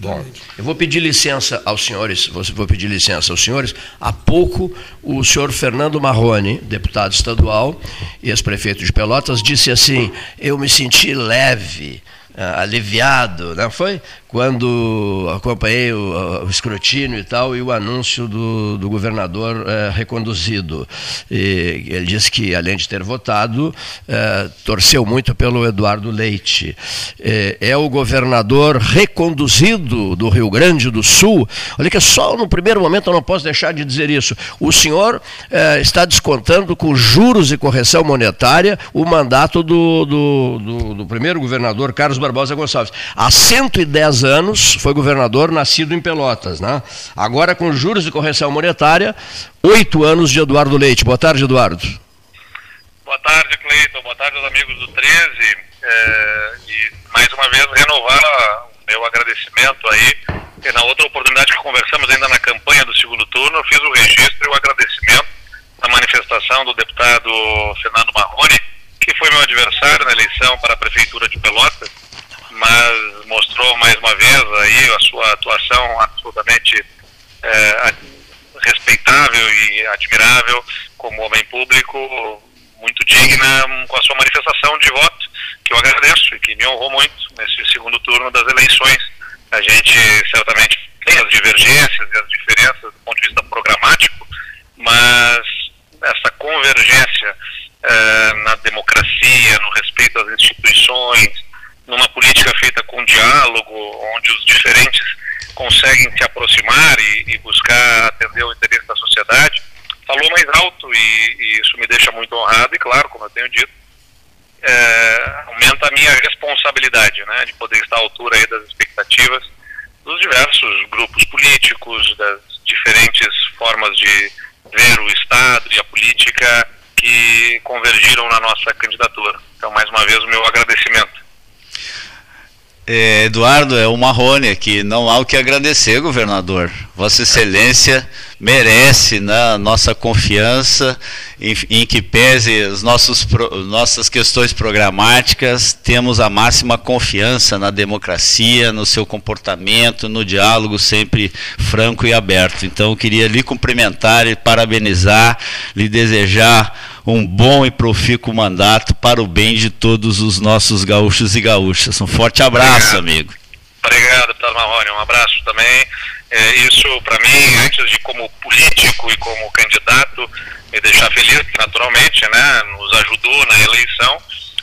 S1: Bom, eu vou pedir licença aos senhores, vou pedir licença aos senhores. Há pouco, o senhor Fernando Marrone, deputado estadual e ex-prefeito de Pelotas, disse assim: Eu me senti leve, ah, aliviado, não foi? Quando acompanhei o, o, escrutínio e tal, e o anúncio do, do governador é, reconduzido. E ele disse que, além de ter votado, é, torceu muito pelo Eduardo Leite. É, é, o governador reconduzido do Rio Grande do Sul. Olha que só no primeiro momento eu não posso deixar de dizer isso. O senhor é, está descontando com juros e correção monetária o mandato do, do, do, do primeiro governador, Carlos Barbosa Gonçalves. Há 110 anos, foi governador, nascido em Pelotas. Né? Agora, com juros de correção monetária, oito anos de Eduardo Leite. Boa tarde, Eduardo.
S6: Boa tarde, Cleiton. Boa tarde aos amigos do 13. É, e mais uma vez renovar o meu agradecimento aí. E na outra oportunidade que conversamos ainda na campanha do segundo turno, eu fiz o registro e o agradecimento na manifestação do deputado Fernando Marrone, que foi meu adversário na eleição para a Prefeitura de Pelotas mas mostrou mais uma vez aí a sua atuação absolutamente é, respeitável e admirável como homem público, muito digna com a sua manifestação de voto, que eu agradeço e que me honrou muito nesse segundo turno das eleições. A gente certamente tem as divergências e as diferenças do ponto de vista programático, mas essa convergência é, na democracia, no respeito às instituições, numa política feita com diálogo, onde os diferentes conseguem se aproximar e, e buscar atender o interesse da sociedade, falou mais alto e, e, isso me deixa muito honrado e claro, como eu tenho dito, é, aumenta a minha responsabilidade, né, de poder estar à altura aí das expectativas dos diversos grupos políticos, das diferentes formas de ver o Estado e a política que convergiram na nossa candidatura. Então, mais uma vez, o meu agradecimento.
S4: É, Eduardo, é o Marrone aqui. Não há o que agradecer, governador. Vossa Excelência merece né, nossa confiança em, em, que pese as nossos, nossas questões programáticas, temos a máxima confiança na democracia, no seu comportamento, no diálogo sempre franco e aberto. Então, queria lhe cumprimentar e parabenizar, lhe desejar um bom e profícuo mandato para o bem de todos os nossos gaúchos e gaúchas. Um forte abraço,
S6: Obrigado.
S4: amigo.
S6: Obrigado, deputado Marrone. Um abraço também. É, isso, para mim, antes de como político e como candidato, me deixar feliz, naturalmente, né, nos ajudou na eleição,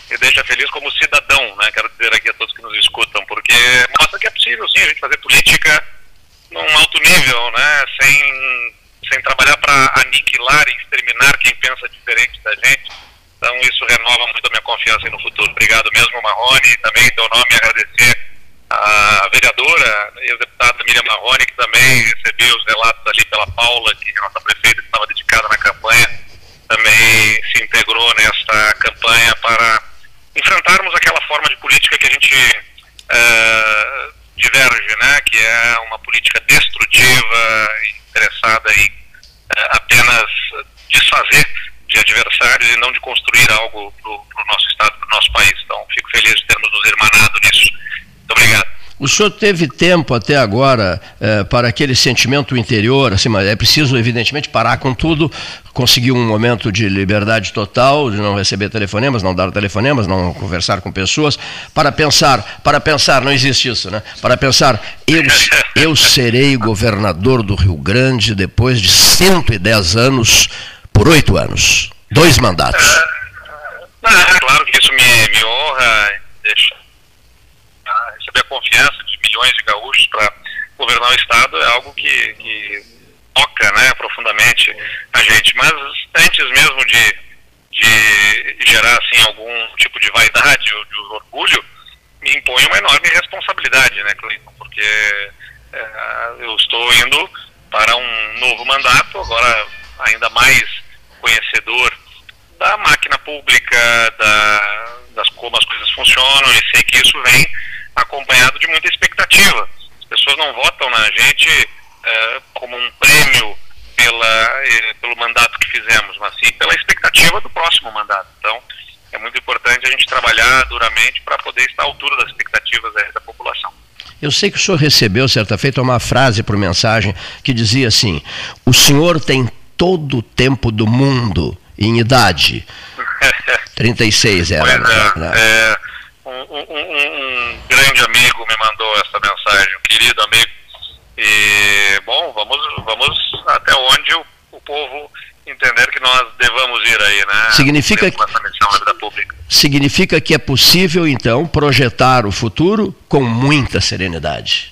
S6: me deixa feliz como cidadão, né, quero dizer aqui a todos que nos escutam, porque mostra que é possível, sim, a gente fazer política num alto nível, né, sem sem trabalhar para aniquilar e exterminar quem pensa diferente da gente. Então isso renova muito a minha confiança no futuro. Obrigado mesmo, Marrone, também teu nome agradecer a vereadora e a deputada Miriam Marrone, que também recebeu os relatos ali pela Paula, que é a nossa prefeita que estava dedicada na campanha, também se integrou nesta campanha para enfrentarmos aquela forma de política que a gente uh, diverge, né? que é uma política destrutiva, interessada em apenas desfazer de adversários e não de construir algo para o nosso Estado, para o nosso país. Então, fico feliz de termos nos irmanado nisso. Muito obrigado.
S1: O senhor teve tempo até agora eh, para aquele sentimento interior, assim, mas é preciso, evidentemente, parar com tudo, conseguir um momento de liberdade total, de não receber telefonemas, não dar telefonemas, não conversar com pessoas, para pensar, para pensar, não existe isso, né? Para pensar, eu, eu serei governador do Rio Grande depois de 110 anos, por oito anos, dois mandatos.
S6: É, claro que isso me, me honra, deixa receber a confiança de milhões de gaúchos para governar o Estado é algo que, que toca né, profundamente a gente. Mas antes mesmo de, de gerar assim, algum tipo de vaidade ou de orgulho, me impõe uma enorme responsabilidade, né, Cleiton? Porque é, eu estou indo para um novo mandato, agora ainda mais conhecedor da máquina pública, da, das como as coisas funcionam, e sei que isso vem acompanhado de muita expectativa. As pessoas não votam na gente é, como um prêmio pela, eh, pelo mandato que fizemos, mas sim pela expectativa do próximo mandato. Então, é muito importante a gente trabalhar duramente para poder estar à altura das expectativas da população.
S1: Eu sei que o senhor recebeu, certa feita, uma frase por mensagem que dizia assim: o senhor tem todo o tempo do mundo em idade. [LAUGHS] 36 era.
S6: Pois é, né? é, um, um, um, grande amigo me mandou essa mensagem, um querido amigo. E, bom, vamos, vamos até onde o, o povo entender que nós devamos ir aí, né?
S1: Significa que, significa que é possível, então, projetar o futuro com muita serenidade.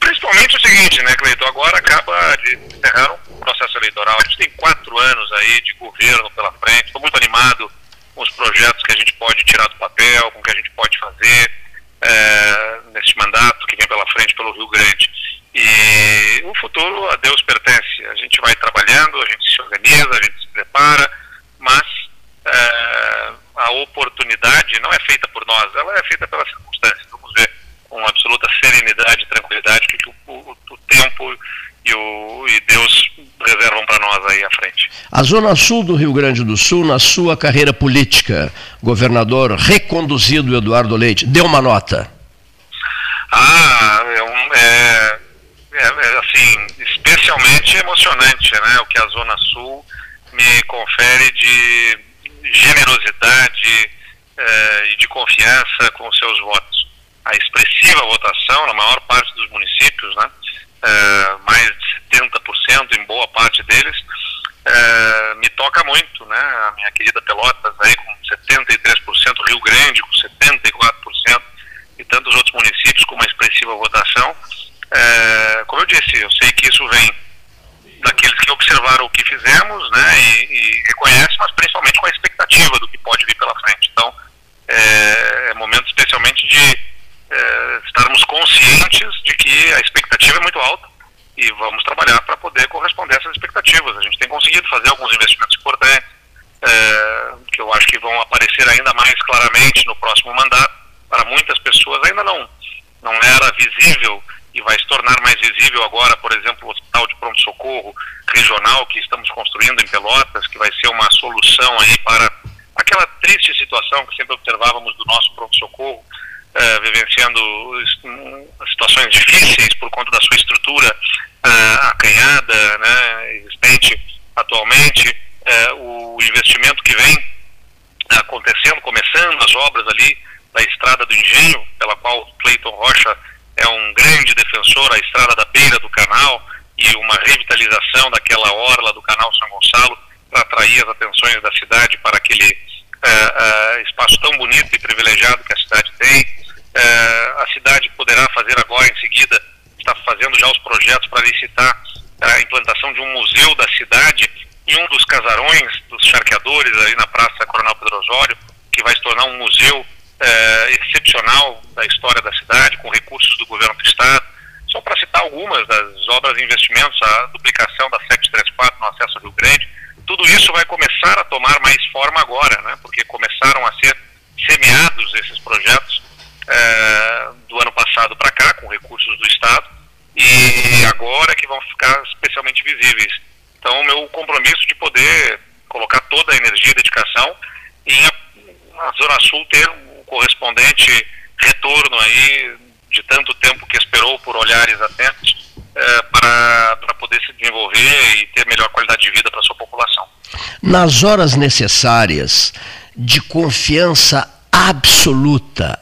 S6: Principalmente o seguinte, né, Cleiton? Agora acaba de encerrar um processo eleitoral. A gente tem quatro anos aí de governo pela frente. Estou muito animado com os projetos que a gente pode tirar do papel, com o que a gente pode fazer é, nesse mandato que vem pela frente pelo Rio Grande. E o futuro a Deus pertence. A gente vai trabalhando, a gente se organiza, a gente se prepara, mas é, a oportunidade não é feita por nós, ela é feita pelas circunstâncias. Vamos ver com absoluta serenidade e tranquilidade que o, o, o tempo e, o, e Deus reservam para nós aí à frente.
S1: A Zona Sul do Rio Grande do Sul, na sua carreira política, governador reconduzido Eduardo Leite, deu uma nota.
S6: Ah, é, é, é, é assim, especialmente emocionante, né? O que a Zona Sul me confere de generosidade é, e de confiança com seus votos. A expressiva votação na maior parte dos municípios, né? É, mais de 70% em boa parte deles, é, me toca muito, né? A minha querida Pelotas aí com 73%, Rio Grande com 74% e tantos outros municípios com uma expressiva votação. É, como eu disse, eu sei que isso vem daqueles que observaram o que fizemos, né? E, e reconhecem, mas principalmente com a expectativa do que pode vir pela frente. Então, é, é momento especialmente de é, estarmos conscientes de que a expectativa é muito alta e vamos trabalhar para poder corresponder a essas expectativas. A gente tem conseguido fazer alguns investimentos importantes, é, que eu acho que vão aparecer ainda mais claramente no próximo mandato. Para muitas pessoas ainda não, não era visível e vai se tornar mais visível agora, por exemplo, o Hospital de Pronto-Socorro Regional que estamos construindo em Pelotas, que vai ser uma solução aí para aquela triste situação que sempre observávamos do nosso pronto-socorro, uh, vivenciando situações difíceis por conta da sua estrutura uh, acanhada, né, existente atualmente, uh, o investimento que vem acontecendo, começando as obras ali da Estrada do Engenho, pela qual Cleiton Rocha é um grande defensor, a Estrada da Beira do Canal e uma revitalização daquela orla do Canal São Gonçalo para atrair as atenções da cidade para aquele uh, espaço tão bonito e privilegiado que a cidade tem. Uh, a cidade poderá fazer agora, em seguida, está fazendo já os projetos para licitar a implantação de um museu da cidade em um dos casarões dos charqueadores ali na Praça Coronel Pedro Osório, que vai se tornar um museu excepcional da história da cidade, com recursos do governo do estado. Só para citar algumas das obras de investimentos, a duplicação da 734 no acesso ao Rio Grande, tudo isso vai começar a tomar mais forma agora, né? porque começaram a ser semeados esses projetos é, do ano passado para cá, com recursos do Estado, e agora é que vão ficar especialmente visíveis. Então, o meu compromisso de poder colocar toda a energia e dedicação em a, a Zona Sul ter um correspondente retorno aí de tanto tempo que esperou por olhares atentos é, para, para poder se desenvolver e ter melhor qualidade de vida para a sua população.
S1: Nas horas necessárias de confiança absoluta,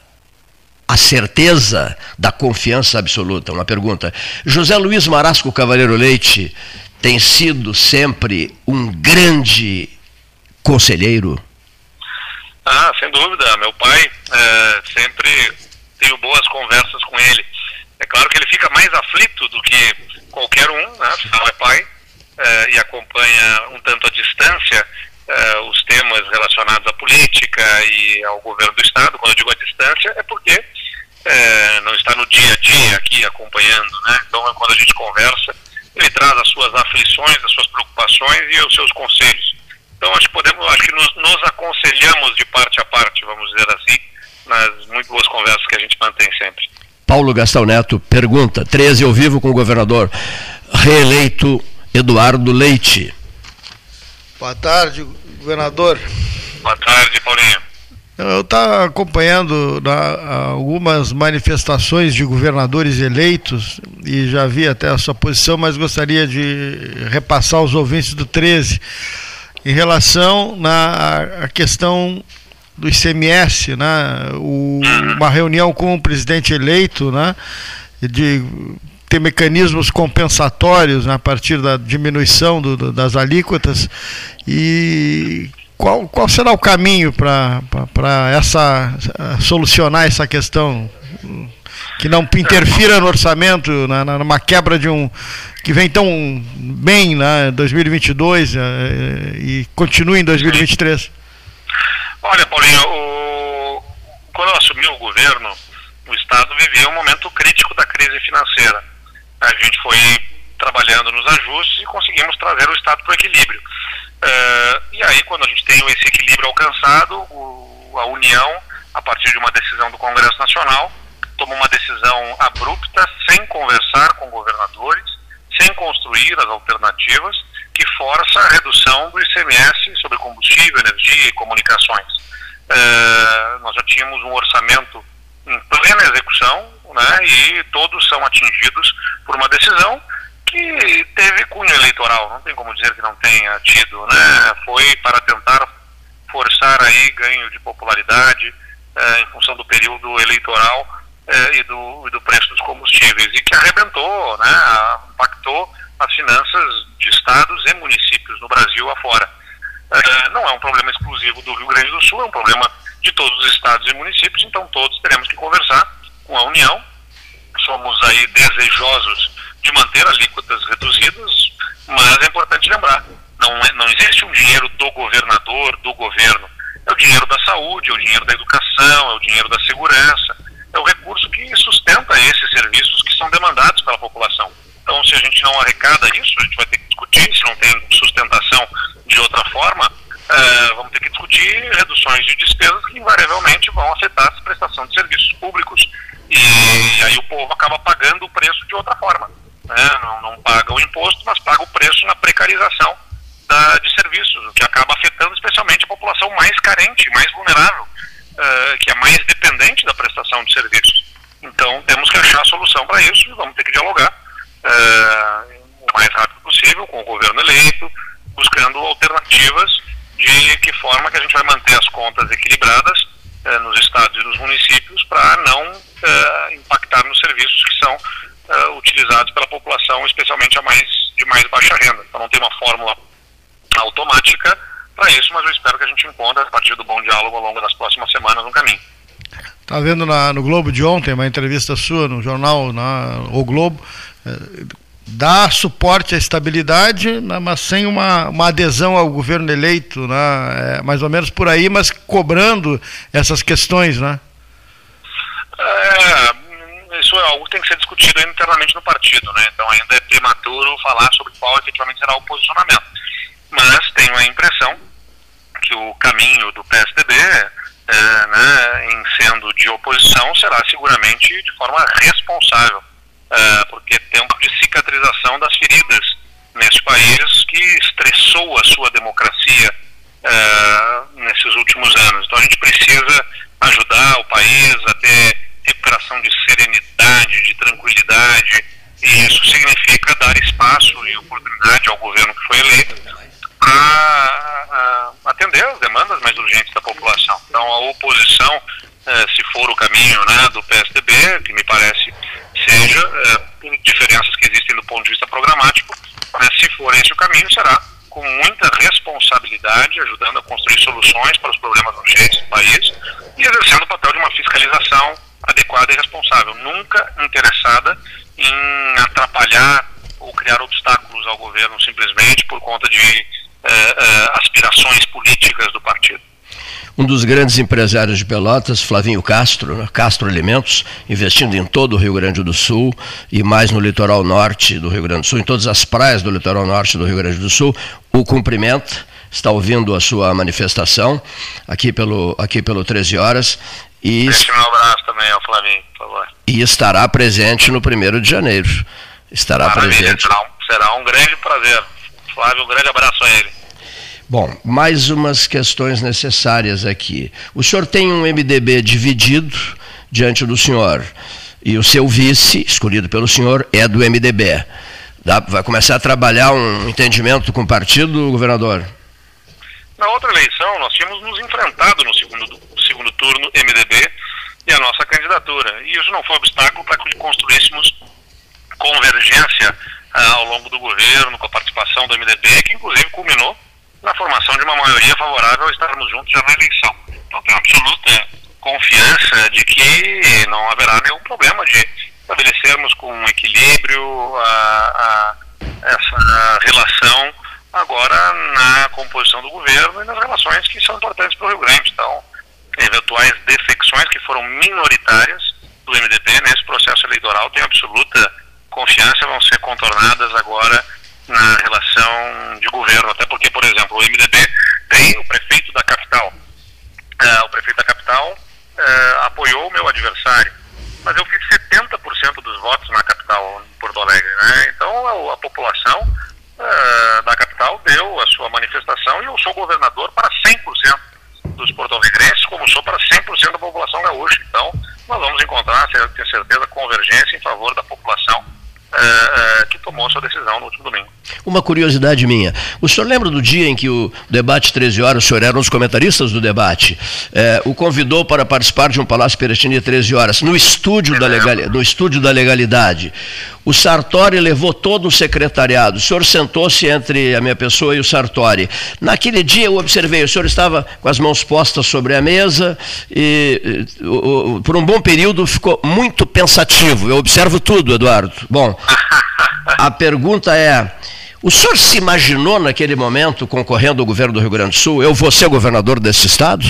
S1: a certeza da confiança absoluta. Uma pergunta. José Luiz Marasco Cavaleiro Leite tem sido sempre um grande conselheiro?
S6: Ah, sem dúvida. Meu pai é, sempre tenho boas conversas com ele. Claro que ele fica mais aflito do que qualquer um, né? afinal é pai, é, e acompanha um tanto à distância é, os temas relacionados à política e ao governo do Estado. Quando eu digo à distância, é porque é, não está no dia a dia aqui acompanhando. Né? Então, quando a gente conversa, ele traz as suas aflições, as suas preocupações e os seus conselhos. Então, acho que podemos, acho que nos, nos aconselhamos de parte a parte, vamos dizer assim, nas muito boas conversas que a gente mantém sempre.
S1: Paulo Gastão Neto pergunta: 13 ao vivo com o governador reeleito Eduardo Leite.
S2: Boa tarde, governador.
S6: Boa tarde, Paulinho.
S2: Eu estava acompanhando na, algumas manifestações de governadores eleitos e já vi até a sua posição, mas gostaria de repassar os ouvintes do 13 em relação na a questão do ICMS, né? O, uma reunião com o presidente eleito, né? De ter mecanismos compensatórios né, a partir da diminuição do, das alíquotas e qual, qual será o caminho para essa solucionar essa questão que não interfira no orçamento, na, na, numa quebra de um que vem tão bem né, 2022 eh, e continue em 2023?
S6: Olha, Paulinho, o... quando eu assumi o governo, o Estado vivia um momento crítico da crise financeira. A gente foi trabalhando nos ajustes e conseguimos trazer o Estado para o equilíbrio. Uh, e aí, quando a gente tem esse equilíbrio alcançado, o, a União, a partir de uma decisão do Congresso Nacional, toma uma decisão abrupta, sem conversar com governadores, sem construir as alternativas, que força a redução do ICMS sobre combustível, energia e comunicações. Uh, nós já tínhamos um orçamento em plena execução, né, e todos são atingidos por uma decisão que teve cunho eleitoral, não tem como dizer que não tenha tido, né, foi para tentar forçar aí ganho de popularidade uh, em função do período eleitoral uh, e, do, e do preço dos combustíveis, e que arrebentou, né, impactou as finanças de estados e municípios no Brasil afora. Uh, não é um problema exclusivo do Rio Grande do Sul, é um problema de todos os estados e municípios, então todos teremos que conversar com a União. Somos aí desejosos de manter alíquotas reduzidas, mas é importante lembrar, não, é, não existe um dinheiro do governador, do governo. É o dinheiro da saúde, é o dinheiro da educação, é o dinheiro da segurança, é o recurso que sustenta esses serviços que são demandados pela população. Então, se a gente não arrecada isso, a gente vai ter que discutir, se não tem sustentação de outra forma, uh, vamos ter que discutir reduções de despesas que invariavelmente vão afetar a prestação de serviços públicos. E, e aí o povo acaba pagando o preço de outra forma. Né? Não, não, paga o imposto, mas paga o preço na precarização da, de serviços, o que acaba afetando especialmente a população mais carente, mais vulnerável, uh, que é mais dependente da prestação de serviços. Então temos que achar a solução para isso e vamos ter que dialogar uh, o mais rápido possível com o governo eleito, buscando alternativas de que forma que a gente vai manter as contas equilibradas eh, nos estados e nos municípios para não impactar nos serviços que são utilizados pela população, especialmente a mais de mais baixa renda. Então não tem uma fórmula automática para isso, mas eu espero que a gente encontre a partir do bom diálogo ao longo das próximas semanas um caminho.
S2: Está vendo na, no Globo de ontem uma entrevista sua no jornal na, O Globo dá suporte à estabilidade, né, mas sem uma, uma adesão ao governo eleito, né, é mais ou menos por aí, mas cobrando essas questões, né?
S6: É, isso é algo que tem que ser discutido internamente no partido, né? Então ainda é prematuro falar sobre qual efetivamente será o posicionamento. Mas tenho a impressão que o caminho do PSDB, é, né, em sendo de oposição, será seguramente de forma responsável uh, porque é tempo de cicatrização das feridas nesse país que estressou a sua democracia uh, nesses últimos anos. Então a gente precisa ajudar o país a ter recuperação de serenidade, de tranquilidade, e isso significa dar espaço e oportunidade ao governo que foi eleito a, atender as demandas mais urgentes da população. Então a oposição, eh, se for o caminho né, do PSDB, que me parece seja é, diferenças que existem do ponto de vista programático, mas se for esse o caminho, será com muita responsabilidade, ajudando a construir soluções para os problemas urgentes do país e exercendo o papel de uma fiscalização adequada e responsável, nunca interessada em atrapalhar ou criar obstáculos ao governo simplesmente por conta de eh, eh, aspirações políticas do partido
S1: um dos grandes empresários de Pelotas, Flavinho Castro, né? Castro Alimentos, investindo em todo o Rio Grande do Sul e mais no litoral norte do Rio Grande do Sul, em todas as praias do litoral norte do Rio Grande do Sul, o cumprimenta, está ouvindo a sua manifestação aqui pelo, aqui pelo 13 horas.
S6: E, um abraço também ao Flavinho, por favor.
S1: E estará presente no 1 de janeiro. Estará Maravilha, presente.
S6: Será um, será um grande prazer. Flávio, um grande abraço a ele.
S1: Bom, mais umas questões necessárias aqui. O senhor tem um MDB dividido diante do senhor e o seu vice, escolhido pelo senhor, é do MDB. Vai começar a trabalhar um entendimento com o partido, governador?
S6: Na outra eleição, nós tínhamos nos enfrentado no segundo segundo turno, MDB, e a nossa candidatura. E isso não foi obstáculo para que construíssemos convergência ah, ao longo do governo, com a participação do MDB, que inclusive culminou na formação de uma maioria favorável a estarmos juntos já na eleição. Então tenho absoluta confiança de que não haverá nenhum problema de estabelecermos com equilíbrio a, a, essa relação agora na composição do governo e nas relações que são importantes para o Rio Grande. Então, eventuais defecções que foram minoritárias do MDB nesse processo eleitoral, tenho absoluta confiança, vão ser contornadas agora na relação de governo, até porque, por exemplo, o MDB tem o prefeito da capital. Uh, o prefeito da capital uh, apoiou o meu adversário, mas eu fiz 70% dos votos na capital, em Porto Alegre. Né? Então, a, a população uh, da capital deu a sua manifestação e eu sou governador para 100% dos porto-alegrenses, como sou para 100% da população gaúcha. Então, nós vamos encontrar, tenho certeza, convergência em favor da população uh, que tomou sua decisão no último domingo.
S1: Uma curiosidade minha. O senhor lembra do dia em que o debate 13 horas, o senhor era um dos comentaristas do debate, é, o convidou para participar de um Palácio Peretini 13 horas, no estúdio, da legal, no estúdio da legalidade. O Sartori levou todo o secretariado. O senhor sentou-se entre a minha pessoa e o Sartori. Naquele dia eu observei, o senhor estava com as mãos postas sobre a mesa e, por um bom período ficou muito pensativo. Eu observo tudo, Eduardo. Bom, a pergunta é: o senhor se imaginou naquele momento concorrendo ao governo do Rio Grande do Sul? Eu vou ser governador desse estado?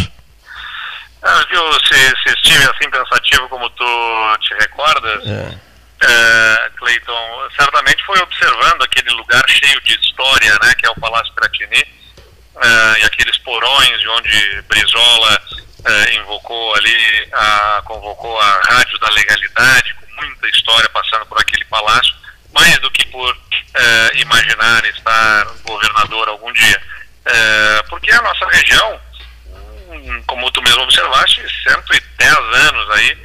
S6: Eu, se, se estive assim pensativo como tu te recordas, é. é, Cleiton, certamente foi observando aquele lugar cheio de história, né, que é o Palácio Piratini, é, e aqueles porões de onde Brizola é, invocou ali, a, convocou a Rádio da Legalidade, com muita história passando por aquele palácio mais do que por é, imaginar estar governador algum dia. É, porque a nossa região, como tu mesmo observaste, 110 anos aí,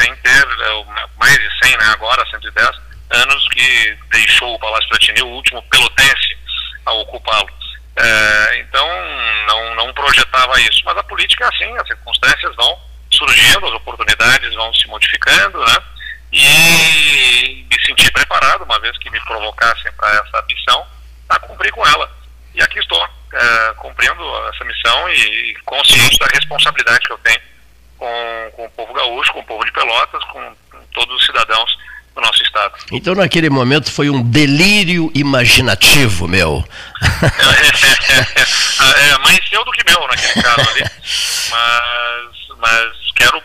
S6: sem ter, é, mais de 100 né, agora, 110 anos que deixou o Palácio Platini, o último pelotense a ocupá-lo. É, então, não, não projetava isso. Mas a política é assim, as circunstâncias vão surgindo, as oportunidades vão se modificando, né? E me senti preparado, uma vez que me provocassem para essa missão, a cumprir com ela. E aqui estou, é, cumprindo essa missão e consciente da responsabilidade que eu tenho com, com o povo gaúcho, com o povo de Pelotas, com, com todos os cidadãos do nosso estado.
S1: Então, naquele momento, foi um delírio imaginativo meu. [LAUGHS]
S6: É, é, é, mais seu do que meu, naquele caso ali. [LAUGHS] Mas, mas quero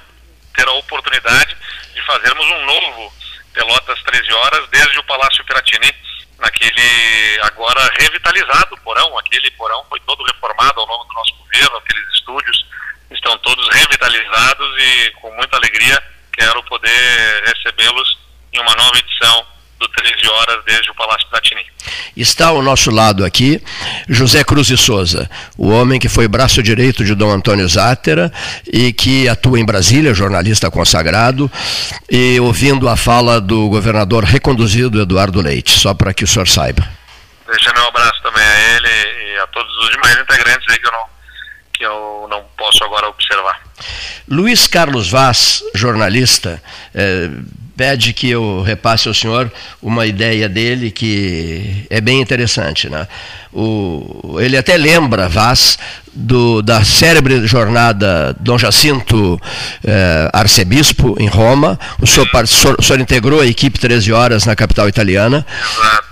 S6: ter a oportunidade de fazermos um novo Pelotas 13 horas desde o Palácio Piratini, naquele agora revitalizado porão. Aquele porão foi todo reformado ao longo do nosso governo, aqueles estúdios estão todos revitalizados e com muita alegria quero poder recebê-los em uma nova edição do 13 horas desde o Palácio Platini.
S1: Está ao nosso lado aqui José Cruz de Souza, o homem que foi braço direito de Dom Antônio Zátera e que atua em Brasília, jornalista consagrado, e ouvindo a fala do governador reconduzido Eduardo Leite, só para que o senhor saiba.
S6: Deixa meu abraço também a ele e a todos os demais integrantes aí que eu não, que eu não posso agora observar.
S1: Luiz Carlos Vaz, jornalista, eh, pede que eu repasse ao senhor uma ideia dele que é bem interessante. Né? O, ele até lembra, Vaz, do, da célebre jornada Dom Jacinto eh, Arcebispo, em Roma. O senhor, o senhor, integrou a equipe 13 horas na capital italiana,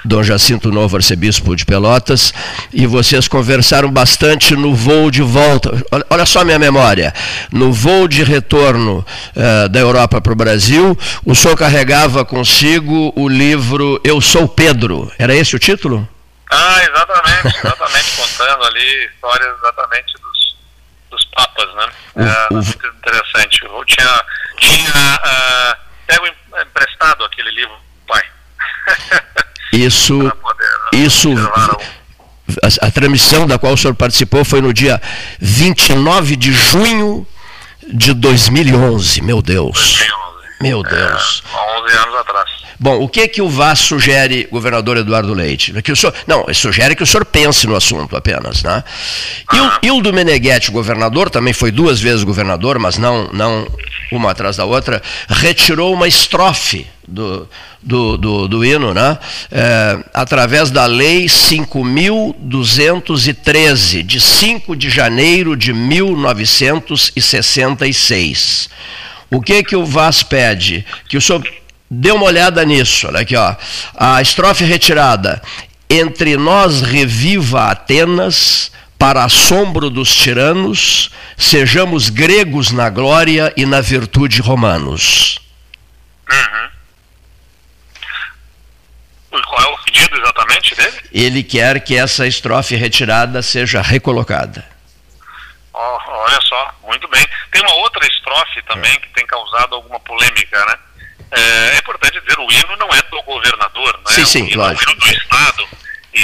S1: Dom Jacinto Novo Arcebispo de Pelotas, e vocês conversaram bastante no voo de volta. Olha, olha só a minha memória. No voo de retorno eh, da Europa para o Brasil, o senhor carregava consigo o livro Eu Sou Pedro. Era esse o título?
S6: Ah, exatamente, exatamente, contando ali histórias exatamente dos, dos papas, né? É, muito interessante. Eu tinha, tinha uh, pego emprestado aquele livro, pai. [LAUGHS]
S1: Isso, poder, isso, a, a, transmissão da qual o senhor participou foi no dia 29 de junho de 2011, meu Deus. 2011. Meu Deus.
S6: É, 11 anos atrás.
S1: Bom, o que que o VAS sugere, governador Eduardo Leite? Que o senhor, não, sugere que o senhor pense no assunto apenas. Né? E o Hildo Meneghetti, governador, também foi duas vezes governador, mas não, não uma atrás da outra, retirou uma estrofe do, do, do, do hino, né? É, através da Lei 5.213, de 5 de janeiro de 1966. O que que o Vaz pede? Que o senhor dê uma olhada nisso. Olha aqui, ó. A estrofe retirada. Entre nós reviva Atenas, para assombro dos tiranos, sejamos gregos na glória e na virtude romanos. Uhum.
S6: Qual é o pedido exatamente dele?
S1: Ele quer que essa estrofe retirada seja recolocada.
S6: Oh, olha só, muito bem. Tem uma outra estrofe também é. que tem causado alguma polêmica, né? É, é, importante dizer, o hino não é do governador, né?
S1: Sim, sim,
S6: o hino é do Estado e,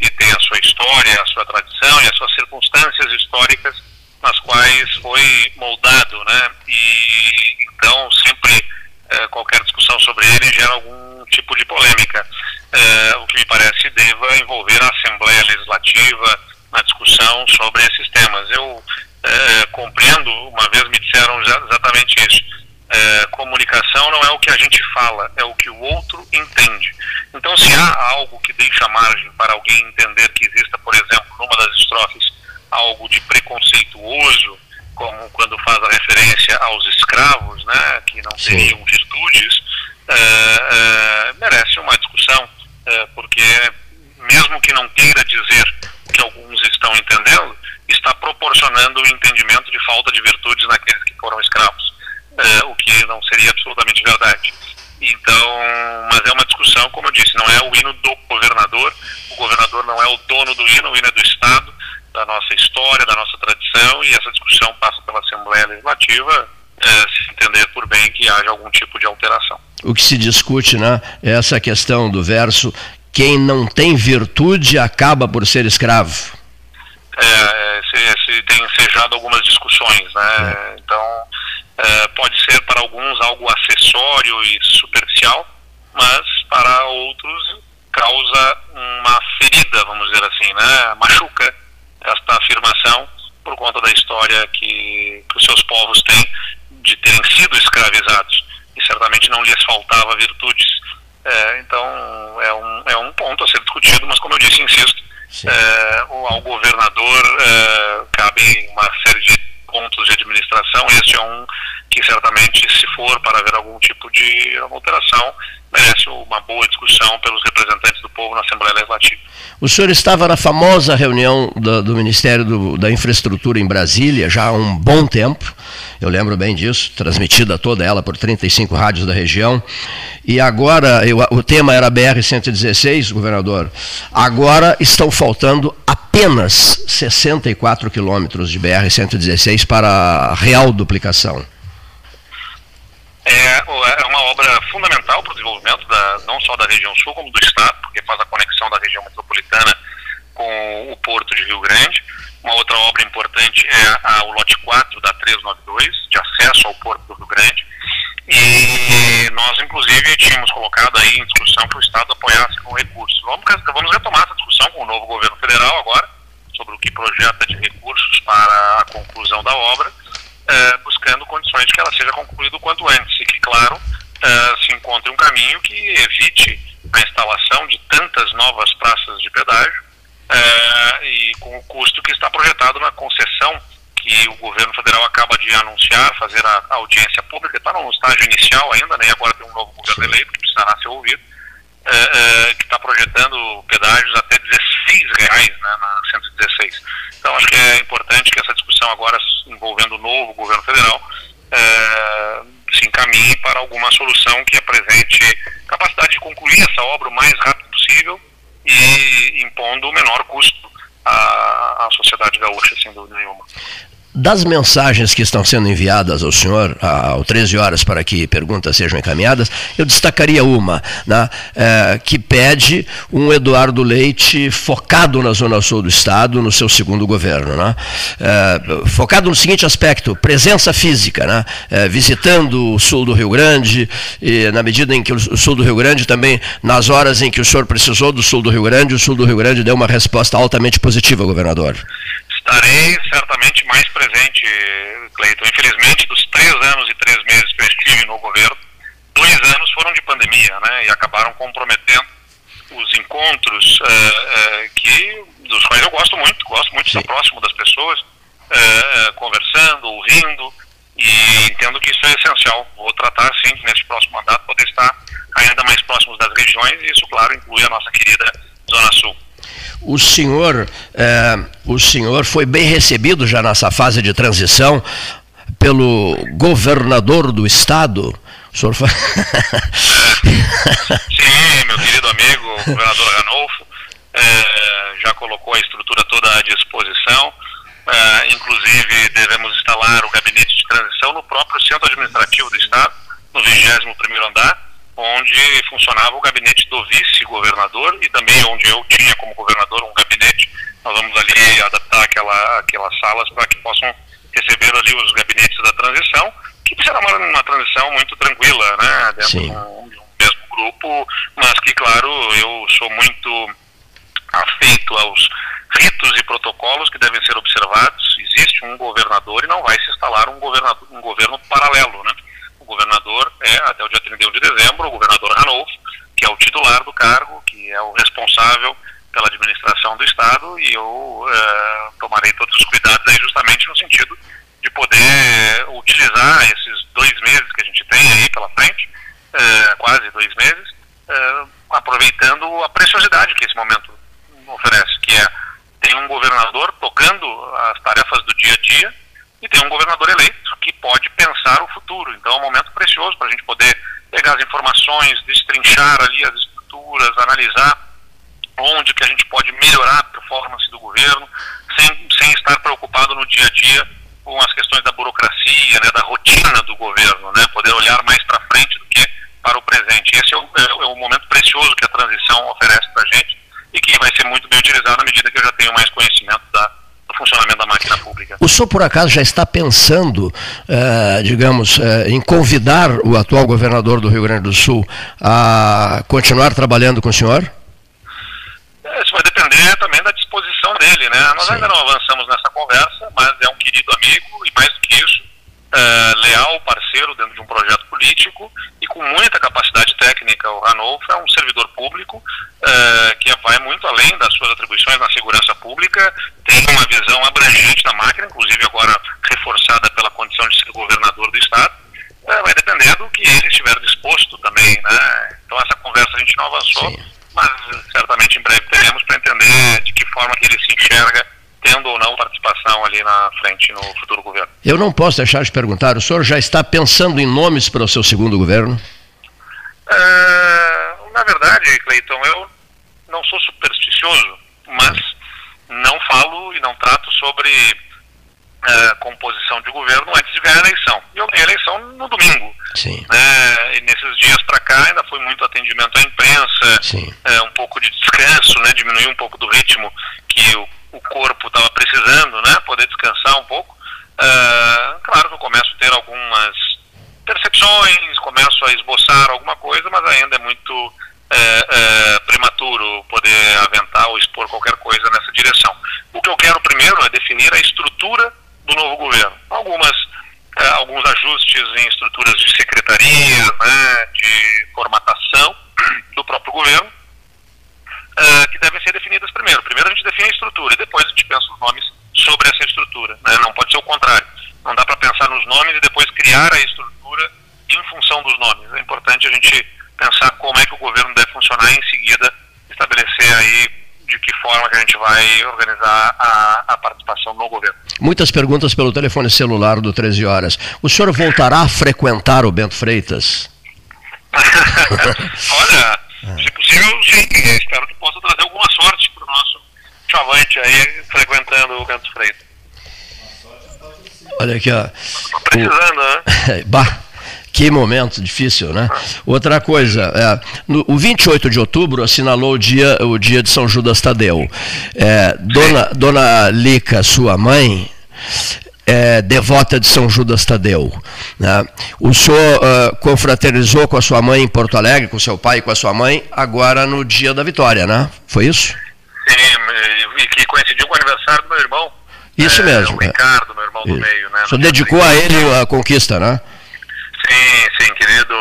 S6: e, tem a sua história, a sua tradição e as suas circunstâncias históricas nas quais foi moldado, né? E então sempre é, qualquer discussão sobre ele gera algum tipo de polêmica, é, o que me parece deva envolver a Assembleia Legislativa na discussão sobre esses temas. Eu é, compreendo, uma vez me disseram exatamente isso. É, comunicação não é o que a gente fala, é o que o outro entende. Então, se há algo que deixa margem para alguém entender que exista, por exemplo, numa das estrofes, algo de preconceituoso, como quando faz a referência aos escravos, né, que não teriam virtudes, é, é, merece uma discussão, é, porque mesmo que não queira dizer que alguns estão entendendo, está proporcionando o entendimento de falta de virtudes naqueles que foram escravos, é, o que não seria absolutamente verdade. Então, mas é uma discussão, como eu disse, não é o hino do governador, o governador não é o dono do hino, o hino é do Estado, da nossa história, da nossa tradição, e essa discussão passa pela Assembleia Legislativa, é, se entender por bem que haja algum tipo de alteração.
S1: O que se discute, né, é essa questão do verso quem não tem virtude acaba por ser escravo.
S6: É, se, se tem ensejado algumas discussões, né? É. Então, é, pode ser para alguns algo acessório e superficial, mas para outros causa uma ferida, vamos dizer assim, né? Machuca esta afirmação por conta da história que, que os seus povos têm de terem sido escravizados e certamente não lhes faltava virtudes é, então, é um, é um ponto a ser discutido, mas como eu disse, insisto, ao governador é, cabe uma série de pontos de administração, este é um que certamente, se for para haver algum tipo de alteração, merece uma boa discussão pelos representantes do povo na Assembleia Legislativa.
S1: O senhor estava na famosa reunião do, do Ministério do, da Infraestrutura em Brasília já há um bom tempo, eu lembro bem disso, transmitida toda ela por 35 rádios da região, e agora, eu, o tema era BR-116, governador, agora estão faltando apenas 64 quilômetros de BR-116 para a real duplicação.
S6: É, é uma obra fundamental para o desenvolvimento da, não só da região sul, como do estado, porque faz a conexão da região metropolitana com o porto de Rio Grande. Uma outra obra importante é a, o lote 4 da 392, de acesso ao porto do Rio Grande. E nós, inclusive, tínhamos colocado aí em discussão que o Estado apoiasse com recursos. Vamos, vamos retomar essa discussão com o novo governo federal agora, sobre o que projeta de recursos para a conclusão da obra uh, buscando condições de que ela seja concluída o quanto antes e que, claro, uh, se encontre um caminho que evite a instalação de tantas novas praças de pedágio uh, e com o custo que está projetado na concessão que o governo federal acaba de anunciar, fazer a, a audiência pública, está no estágio inicial ainda, né, agora tem um novo governo eleito que precisará ser ouvido, que está projetando pedágios até 16 reais né, na 116. Então acho que é importante que essa discussão agora envolvendo o novo governo federal é, se encaminhe para alguma solução que apresente capacidade de concluir essa obra o mais rápido possível e impondo o menor custo à, à sociedade gaúcha, sem dúvida nenhuma.
S1: Das mensagens que estão sendo enviadas ao senhor, ao 13 horas, para que perguntas sejam encaminhadas, eu destacaria uma, né, é, que pede um Eduardo Leite focado na Zona Sul do Estado, no seu segundo governo. Né, é, focado no seguinte aspecto: presença física, né, é, visitando o sul do Rio Grande, e na medida em que o sul do Rio Grande também, nas horas em que o senhor precisou do sul do Rio Grande, o sul do Rio Grande deu uma resposta altamente positiva, governador.
S6: Estarei certamente mais presente, Cleiton. Infelizmente, dos três anos e três meses que eu estive no governo, dois anos foram de pandemia, né? E acabaram comprometendo os encontros uh, uh, que, dos quais eu gosto muito, gosto muito de estar próximo das pessoas, uh, conversando, ouvindo, e entendo que isso é essencial. Vou tratar, sim, nesse próximo mandato, poder estar ainda mais próximos das regiões, e isso, claro, inclui a nossa querida Zona Sul
S1: o senhor, é, o senhor foi bem recebido já nessa fase de transição pelo governador do estado. O senhor foi... [LAUGHS]
S6: Sim, meu querido amigo, o governador Ranolfo, é, já colocou a estrutura toda à disposição. É, inclusive, devemos instalar o gabinete de transição no próprio centro administrativo do estado, no 21 primeiro andar onde funcionava o gabinete do vice-governador e também onde eu tinha como governador um gabinete. Nós vamos ali adaptar aquela, aquelas salas para que possam receber ali os gabinetes da transição, que será uma, uma transição muito tranquila, né, dentro de um, de um mesmo grupo, mas que, claro, eu sou muito afeito aos ritos e protocolos que devem ser observados. Existe um governador e não vai se instalar um, governador, um governo paralelo, né? Governador é, até o dia 31 de dezembro, o governador Ranolfo, que é o titular do cargo, que é o responsável pela administração do Estado, e eu é, tomarei todos os cuidados aí justamente no sentido de poder utilizar esses dois meses que a gente tem aí pela frente, é, quase dois meses, é, aproveitando a preciosidade que esse momento oferece, que é tem um governador tocando as tarefas do dia a dia e tem um governador eleito que pode pensar o futuro. Então é um momento precioso para a gente poder pegar as informações, destrinchar ali as estruturas, analisar onde que a gente pode melhorar a performance do governo, sem, sem estar preocupado no dia a dia com as questões da burocracia, né, da rotina do governo, né, poder olhar mais para frente do que para o presente. Esse é o, é, é o momento precioso que a transição oferece para a gente e que vai ser muito bem utilizado na medida que eu já tenho mais conhecimento da, funcionamento da máquina pública.
S1: O senhor, por acaso, já está pensando, uh, digamos, uh, em convidar o atual governador do Rio Grande do Sul a continuar trabalhando com o senhor?
S6: É, isso vai depender também da disposição dele, né? Nós Sim. ainda não avançamos nessa conversa, mas é um querido amigo e mais do que isso, uh, leal parceiro dentro de um projeto político e com muita capacidade técnica. O Ranolfo é um servidor público uh, que vai muito além das suas atribuições na segurança pública, tem uma visão abrangente da máquina, inclusive agora reforçada pela condição de ser governador do Estado. Uh, vai depender do que ele estiver disposto também. Né? Então essa conversa a gente não avançou, Sim. mas certamente em breve teremos para entender de que forma que ele se enxerga tendo ou não participação ali na frente no futuro governo.
S1: Eu não posso deixar de perguntar, o senhor já está pensando em nomes para o seu segundo governo?
S6: É, na verdade, Cleiton, eu não sou supersticioso, mas não falo e não trato sobre é, composição de governo antes de ganhar a eleição. Eu ganhei a eleição no domingo.
S1: Sim.
S6: Né, e nesses dias para cá ainda foi muito atendimento à imprensa, é, um pouco de descanso, né, diminuir um pouco do ritmo que o o corpo estava precisando, né? Poder descansar um pouco. Uh, claro que eu começo a ter algumas percepções, começo a esboçar alguma coisa, mas ainda é muito uh, uh, prematuro poder aventar ou expor qualquer coisa nessa direção. O que eu quero primeiro é definir a estrutura do novo governo. Algumas, alguns ajustes em estruturas de secretaria, né, de formatação do próprio governo, uh, que devem ser definidas primeiro. Primeiro a gente define a estrutura e depois a gente pensa os nomes sobre essa estrutura. Né? Não pode ser o contrário. Não dá para pensar nos nomes e depois criar a estrutura em função dos nomes. É importante a gente pensar como é que o governo deve funcionar e em seguida estabelecer aí de que forma que a gente vai organizar a, a, participação no governo.
S1: Muitas perguntas pelo telefone celular do 13 horas. O senhor voltará a frequentar o Bento Freitas? [LAUGHS] [LAUGHS]
S6: Olha, se possível, sim. Espero que possa trazer alguma sorte para o nosso chavante aí frequentando o Canto Freito.
S1: Olha aqui, ó.
S6: Precisando, o...
S1: né? [LAUGHS] bah. Que momento difícil, né? Outra coisa, é, no, o 28 de outubro assinalou o dia, o dia de São Judas Tadeu. É, dona, dona Lica, sua mãe, é, devota de São Judas Tadeu. Né? O senhor uh, confraternizou com a sua mãe em Porto Alegre, com seu pai e com a sua mãe, agora no dia da vitória, né? Foi isso?
S6: Sim, e que coincidiu com o aniversário do meu irmão.
S1: Isso
S6: é,
S1: mesmo.
S6: O Ricardo, meu irmão do meio, né?
S1: O senhor dedicou a ele a conquista, né?
S6: Sim, sim, querido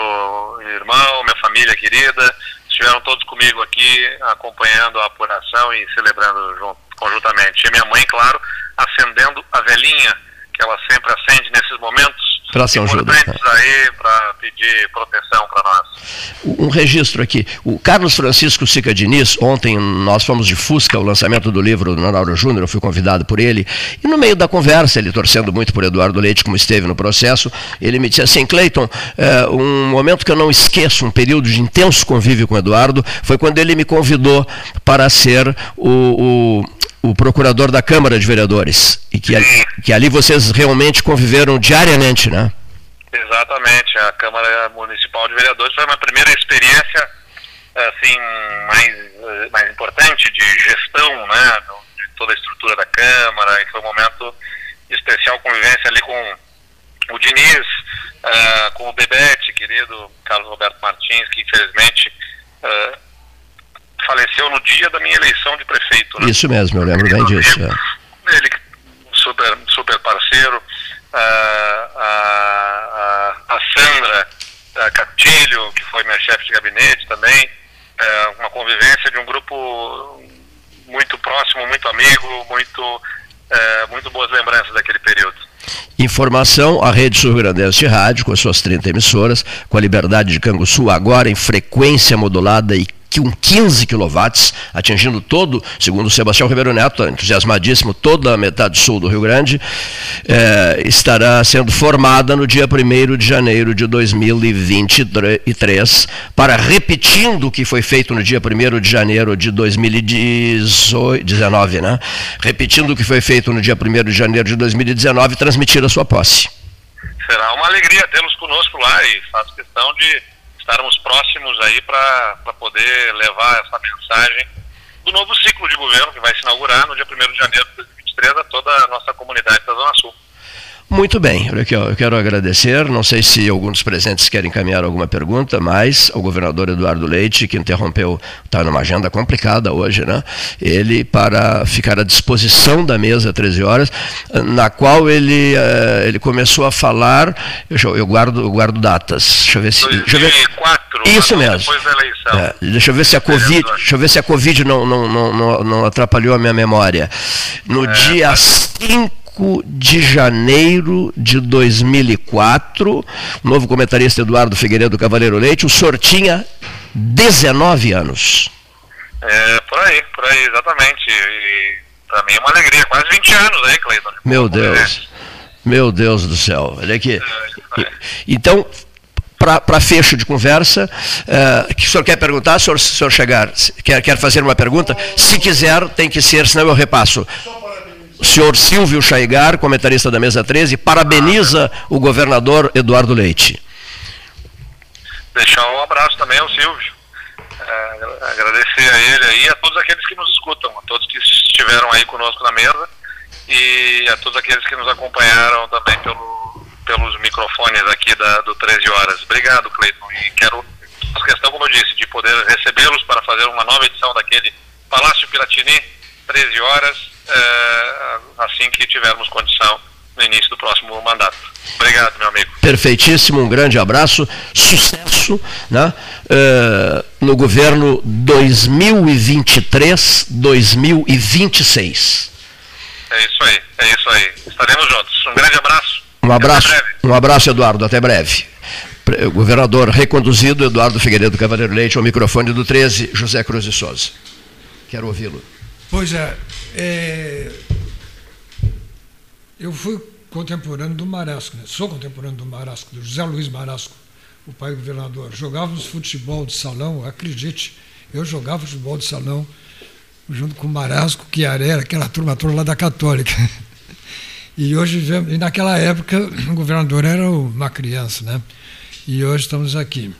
S6: irmão, minha família querida, estiveram todos comigo aqui acompanhando a apuração e celebrando junto, conjuntamente. E minha mãe, claro, acendendo a velhinha que ela sempre acende nesses momentos
S1: para São Judas.
S6: aí para pedir proteção para nós.
S1: Um registro aqui. O Carlos Francisco Sica Diniz, ontem nós fomos de Fusca, o lançamento do livro do Nonauro Júnior, eu fui convidado por ele, e no meio da conversa, ele torcendo muito por Eduardo Leite, como esteve no processo, ele me disse assim, Cleiton, é, um momento que eu não esqueço, um período de intenso convívio com Eduardo, foi quando ele me convidou para ser o, o o procurador da Câmara de Vereadores. E que, ali, que ali vocês realmente conviveram diariamente, né?
S6: Exatamente. A Câmara Municipal de Vereadores foi uma primeira experiência assim mais, mais importante de gestão, né, de toda a estrutura da Câmara. E foi um momento especial convivência ali com o Diniz, uh, com o Bebete, querido Carlos Roberto Martins, que infelizmente uh, faleceu no dia da minha eleição de prefeito. Né?
S1: Isso mesmo, eu lembro bem disso. É.
S6: Ele, super, super parceiro, a, a, a Sandra a Catilho, que foi minha chefe de gabinete também, é, uma convivência de um grupo muito próximo, muito amigo, muito, é, muito boas lembranças daquele período.
S1: Informação, a Rede Sul-Grandense de Rádio, com as suas 30 emissoras, com a Liberdade de Canguçu agora em frequência modulada e 15 kW, atingindo todo, segundo Sebastião Ribeiro Neto, entusiasmadíssimo, toda a metade sul do Rio Grande, é, estará sendo formada no dia 1 de janeiro de 2023, para repetindo o que foi feito no dia 1 de janeiro de 2019, né? repetindo o que foi feito no dia 1 de janeiro de 2019, transmitir a sua posse.
S6: Será uma alegria tê-los conosco lá e faço questão de estarmos próximos aí para poder levar essa mensagem do novo ciclo de governo que vai se inaugurar no dia 1 de janeiro de 2023 a toda a nossa comunidade da Zona Sul.
S1: Muito bem, eu quero agradecer. Não sei se alguns dos presentes querem encaminhar alguma pergunta, mas o governador Eduardo Leite, que interrompeu, está numa agenda complicada hoje, né? Ele, para ficar à disposição da mesa 13 horas, na qual ele, uh, ele começou a falar. Eu, eu, guardo, eu guardo datas. Deixa eu ver se.
S6: 2004,
S1: deixa eu ver, isso mesmo.
S6: É,
S1: deixa eu ver se a Covid, deixa eu ver se a COVID não, não, não, não, não atrapalhou a minha memória. No é, dia 5 5 de janeiro de 2004, o novo comentarista Eduardo Figueiredo Cavaleiro Leite, o senhor tinha 19 anos.
S6: É, por aí, por aí, exatamente. E para mim é uma alegria, quase 20 anos aí, Cleiton.
S1: Meu Deus, meu Deus do céu. Olha aqui. É, é. Então, para fecho de conversa, uh, que o senhor quer perguntar, se o senhor, senhor chegar, quer, quer fazer uma pergunta? Se quiser, tem que ser, senão eu repasso o senhor Silvio Chaigar, comentarista da mesa 13, parabeniza o governador Eduardo Leite.
S6: Deixar um abraço também ao Silvio. É, agradecer a ele e a todos aqueles que nos escutam, a todos que estiveram aí conosco na mesa e a todos aqueles que nos acompanharam também pelo, pelos microfones aqui da, do 13 Horas. Obrigado, Cleiton. E quero, a questão, como eu disse, de poder recebê-los para fazer uma nova edição daquele Palácio Piratini, 13 horas, assim que tivermos condição no início do próximo mandato. Obrigado, meu amigo.
S1: Perfeitíssimo, um grande abraço, sucesso né, uh, no governo 2023-2026.
S6: É isso aí, é isso aí. Estaremos juntos. Um grande abraço.
S1: Um abraço, um abraço, Eduardo. Até breve. Governador reconduzido, Eduardo Figueiredo Cavaleiro Leite, ao microfone do 13, José Cruz de Souza. Quero ouvi-lo.
S5: Pois é, é, eu fui contemporâneo do Marasco, né? sou contemporâneo do Marasco, do José Luiz Marasco, o pai governador. Jogávamos futebol de salão, acredite, eu jogava futebol de salão junto com o Marasco, Chiaré, aquela turma toda lá da Católica. [LAUGHS] E hoje, e naquela época, o governador era uma criança, né? E hoje estamos aqui.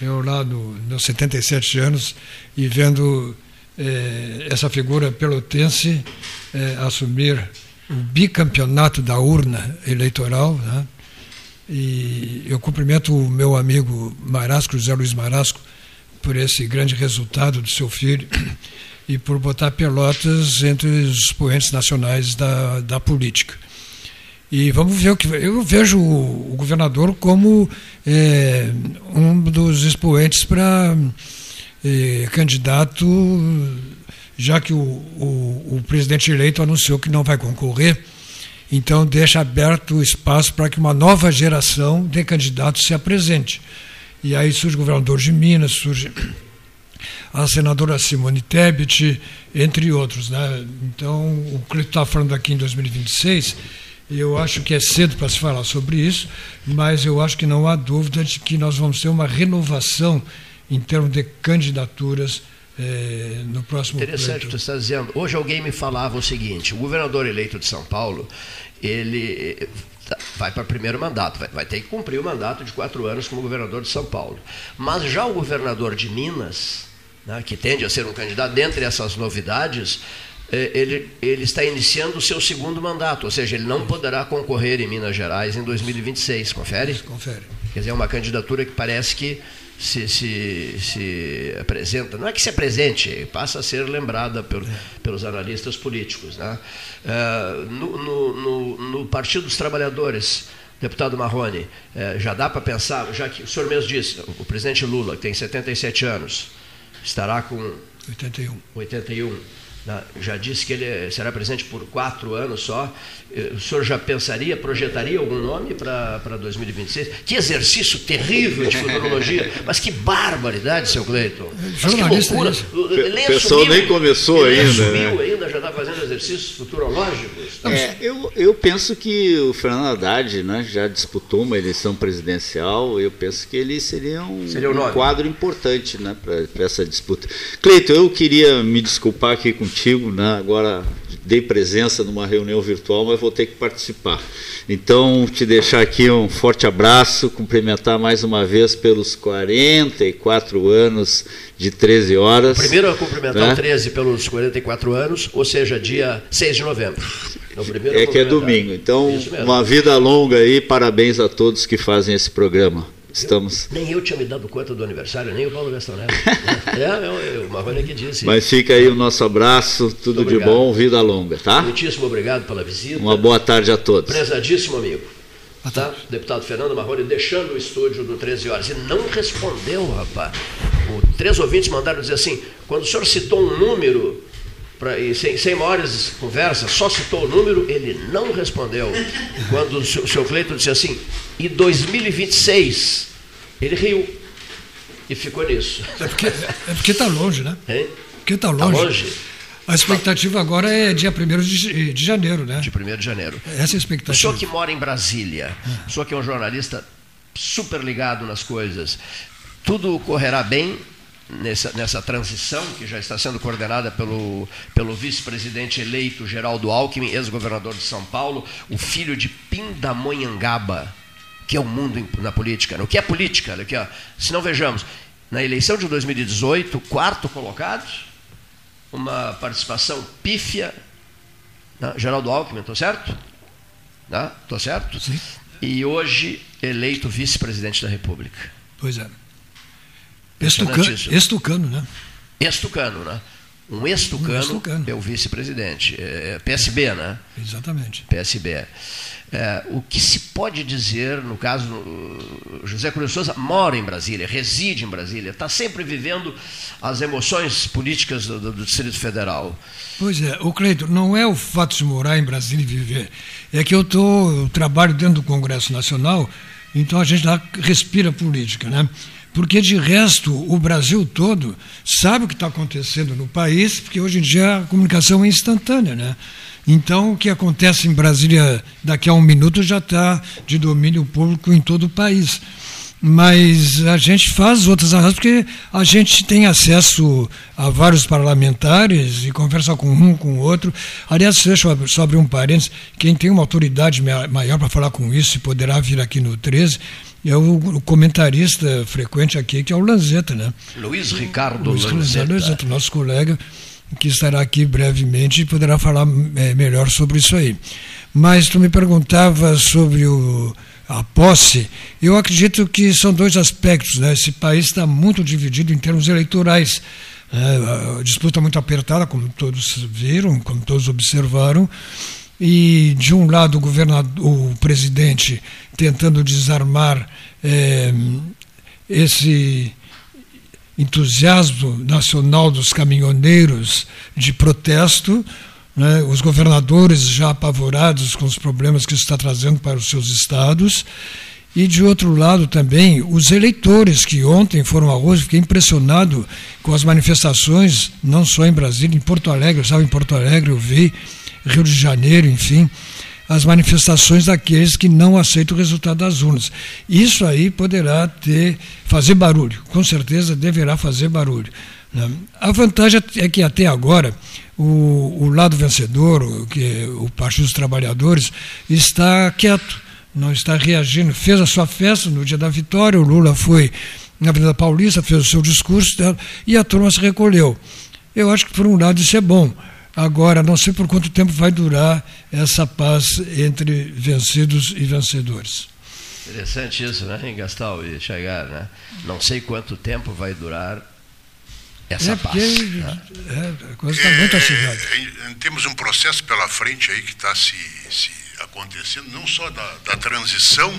S5: Eu lá no, nos 77 anos e vendo eh, essa figura pelotense eh, assumir o bicampeonato da urna eleitoral, né? E eu cumprimento o meu amigo Marasco, José Luiz Marasco, por esse grande resultado do seu filho e por botar Pelotas entre os expoentes nacionais da, da política. E vamos ver o que. Eu vejo o, governador como é, um dos expoentes para é, candidato, já que o, o, o presidente eleito anunciou que não vai concorrer então, deixa aberto o espaço para que uma nova geração de candidatos se apresente. E aí surge o governador de Minas, surge a senadora Simone Tebet, entre outros. Né? Então, o Cleiton está falando aqui em 2026, eu acho que é cedo para se falar sobre isso, mas eu acho que não há dúvida de que nós vamos ter uma renovação em termos de candidaturas é, no próximo
S1: Interessante o que você está dizendo. Hoje alguém me falava o seguinte: o governador eleito de São Paulo, ele eh, vai para o primeiro mandato, vai, vai, ter que cumprir o mandato de quatro anos como governador de São Paulo. Mas já o governador de Minas, né, que tende a ser um candidato, dentre essas novidades, eh, ele, ele está iniciando o seu segundo mandato, ou seja, ele não poderá concorrer em Minas Gerais em 2026. Confere?
S5: Confere.
S1: Quer dizer, é uma candidatura que parece que se, se, se apresenta, não é que se apresente, passa a ser lembrada por, pelos analistas políticos. Né? Uh, no, no, no, no, Partido dos Trabalhadores, deputado Marrone, uh, já dá para pensar, já que o senhor mesmo disse, o presidente Lula, que tem 77 anos, estará com
S5: 81.
S1: 81 né? já disse que ele será presente por quatro anos só. Eh, o senhor já pensaria, projetaria algum nome para 2026? Que exercício terrível de futurologia, [LAUGHS] mas que barbaridade, seu Cleiton. Mas que loucura.
S4: O pessoal nem começou ainda.
S1: Né? ainda, já está fazendo exercícios futurológicos.
S4: É, eu, eu penso que o Fernando Haddad né, já disputou uma eleição presidencial, eu penso que ele seria um, seria um quadro importante né, para essa disputa. Cleiton, eu queria me desculpar aqui contigo, né? agora dei presença numa reunião virtual, mas vou ter que participar. Então, te deixar aqui um forte abraço, cumprimentar mais uma vez pelos 44 anos de 13 horas.
S1: Primeiro a cumprimentar né? o 13 pelos 44 anos, ou seja, dia 6 de novembro.
S4: É, é que é domingo. Então, uma vida longa aí, parabéns a todos que fazem esse programa. Estamos...
S1: Eu, nem eu tinha me dado conta do aniversário, nem o Paulo Gastão Neto. [LAUGHS] é, é uma coisa que disse.
S4: Mas fica aí o nosso abraço, tudo de bom, vida longa, tá?
S1: Muitíssimo obrigado pela visita.
S4: Uma boa tarde a todos.
S1: Prezadíssimo amigo. Tá? Deputado Fernando Marrone deixando o estúdio do 13 horas. E não respondeu, rapaz. O, três ouvintes mandaram dizer assim: quando o senhor citou um número, pra, sem, sem maiores conversas, só citou o número, ele não respondeu. Quando o senhor Cleiton disse assim: e 2026, ele riu. E ficou nisso.
S5: É porque é está longe, né?
S1: Hein?
S5: Porque está longe. Tá longe. A expectativa agora é dia 1 de, de janeiro, né?
S1: De 1 de janeiro.
S5: Essa é a expectativa. O
S1: senhor que mora em Brasília, é. o senhor que é um jornalista super ligado nas coisas, tudo correrá bem nessa, nessa transição que já está sendo coordenada pelo, pelo vice-presidente eleito Geraldo Alckmin, ex-governador de São Paulo, o filho de Pindamonhangaba, que é o mundo na política. Né? O que é política? Aqui, ó. Se não vejamos, na eleição de 2018, quarto colocado, uma participação pífia, né? Geraldo Alckmin, estou certo? Estou né? certo?
S5: Sim.
S1: E hoje eleito vice-presidente da República.
S5: Pois é. Estucano, estucano, né?
S1: Estucano, né? Um estucano, um é o vice-presidente. É, é PSB, né?
S5: Exatamente.
S1: PSB. É, o que se pode dizer, no caso, José Cruz Souza mora em Brasília, reside em Brasília, está sempre vivendo as emoções políticas do, do, do, Distrito Federal.
S5: Pois é, o Cleiton, não é o fato de morar em Brasília e viver, é que eu, tô, eu trabalho dentro do Congresso Nacional, então a gente lá respira política, né? Porque, de resto, o Brasil todo sabe o que está acontecendo no país, porque hoje em dia a comunicação é instantânea. Né? Então, o que acontece em Brasília daqui a um minuto já está de domínio público em todo o país. mas a gente faz outras análises porque a gente tem acesso a vários parlamentares e conversa com um, com o outro. Aliás, deixa eu só abrir um parênteses, quem tem uma autoridade maior para falar com isso poderá vir aqui no 13 é o, comentarista frequente aqui, que é o Lanzetta, né?
S1: Luiz Ricardo
S5: Luiz
S1: Lanzetta.
S5: Lanzetta, nosso colega, que estará aqui brevemente e poderá falar é, melhor sobre isso aí. Mas tu me perguntava sobre o, a posse. Eu acredito que são dois aspectos. Né? Esse país está muito dividido em termos eleitorais. É, a disputa muito apertada, como todos viram, como todos observaram. E, de um lado, o, governador, o presidente tentando desarmar é, esse entusiasmo nacional dos caminhoneiros de protesto, né, os governadores já apavorados com os problemas que isso está trazendo para os seus estados, e de outro lado também os eleitores que ontem foram a hoje, fiquei impressionado com as manifestações, não só em Brasília, em Porto Alegre, eu estava em Porto Alegre, eu vi Rio de Janeiro, enfim, as manifestações daqueles que não aceitam o resultado das urnas. Isso aí poderá ter, fazer barulho, com certeza deverá fazer barulho. Né? A vantagem é que até agora o, o lado vencedor, que é o Partido dos Trabalhadores, está quieto, não está reagindo. Fez a sua festa no dia da vitória, o Lula foi na Avenida Paulista, fez o seu discurso e a turma se recolheu. Eu acho que, por um lado, isso é bom. Agora, não sei por quanto tempo vai durar essa paz entre vencidos e vencedores.
S1: Interessante isso, né, Gastal e Chegar, né? Não sei quanto tempo vai durar essa é paz. Né?
S5: É, a coisa está muito acirrada.
S3: É, temos um processo pela frente aí que está se, se, acontecendo, não só da, da transição,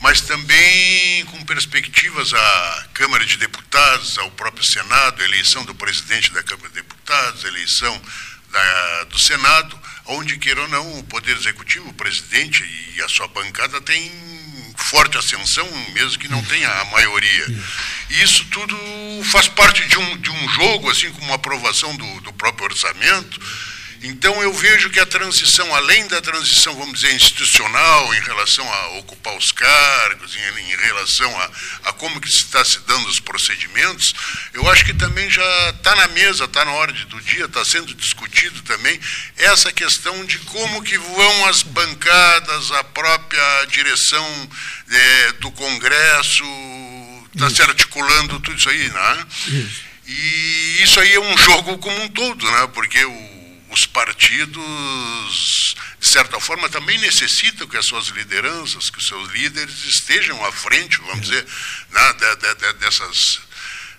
S3: mas também com perspectivas à Câmara de Deputados, ao próprio Senado, eleição do presidente da Câmara de Deputados, eleição da, do Senado, onde, queira ou não, o Poder Executivo, o presidente e a sua bancada têm forte ascensão, mesmo que não tenha a maioria. E isso tudo faz parte de um, de um jogo, assim como a aprovação do, do próprio orçamento, então eu vejo que a transição, além da transição, vamos dizer, institucional, em relação a ocupar os cargos, em, em relação a, a, como que está se dando os procedimentos, eu acho que também já está na mesa, está na hora de, do dia, está sendo discutido também essa questão de como que vão as bancadas, a própria direção é, do Congresso, está se articulando tudo isso aí, né? Isso. E isso aí é um jogo como um todo, né? Porque o os partidos, de certa forma, também necessitam que as suas lideranças, que os seus líderes estejam à frente, vamos dizer, né, de, de, de, dessas,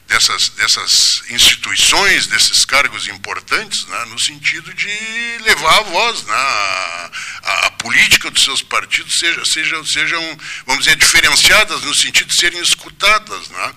S3: dessas, dessas instituições, desses cargos importantes, né, no sentido de levar a voz, né, a, a, política dos seus partidos seja, seja, sejam, vamos dizer, diferenciadas no sentido de serem escutadas. Né.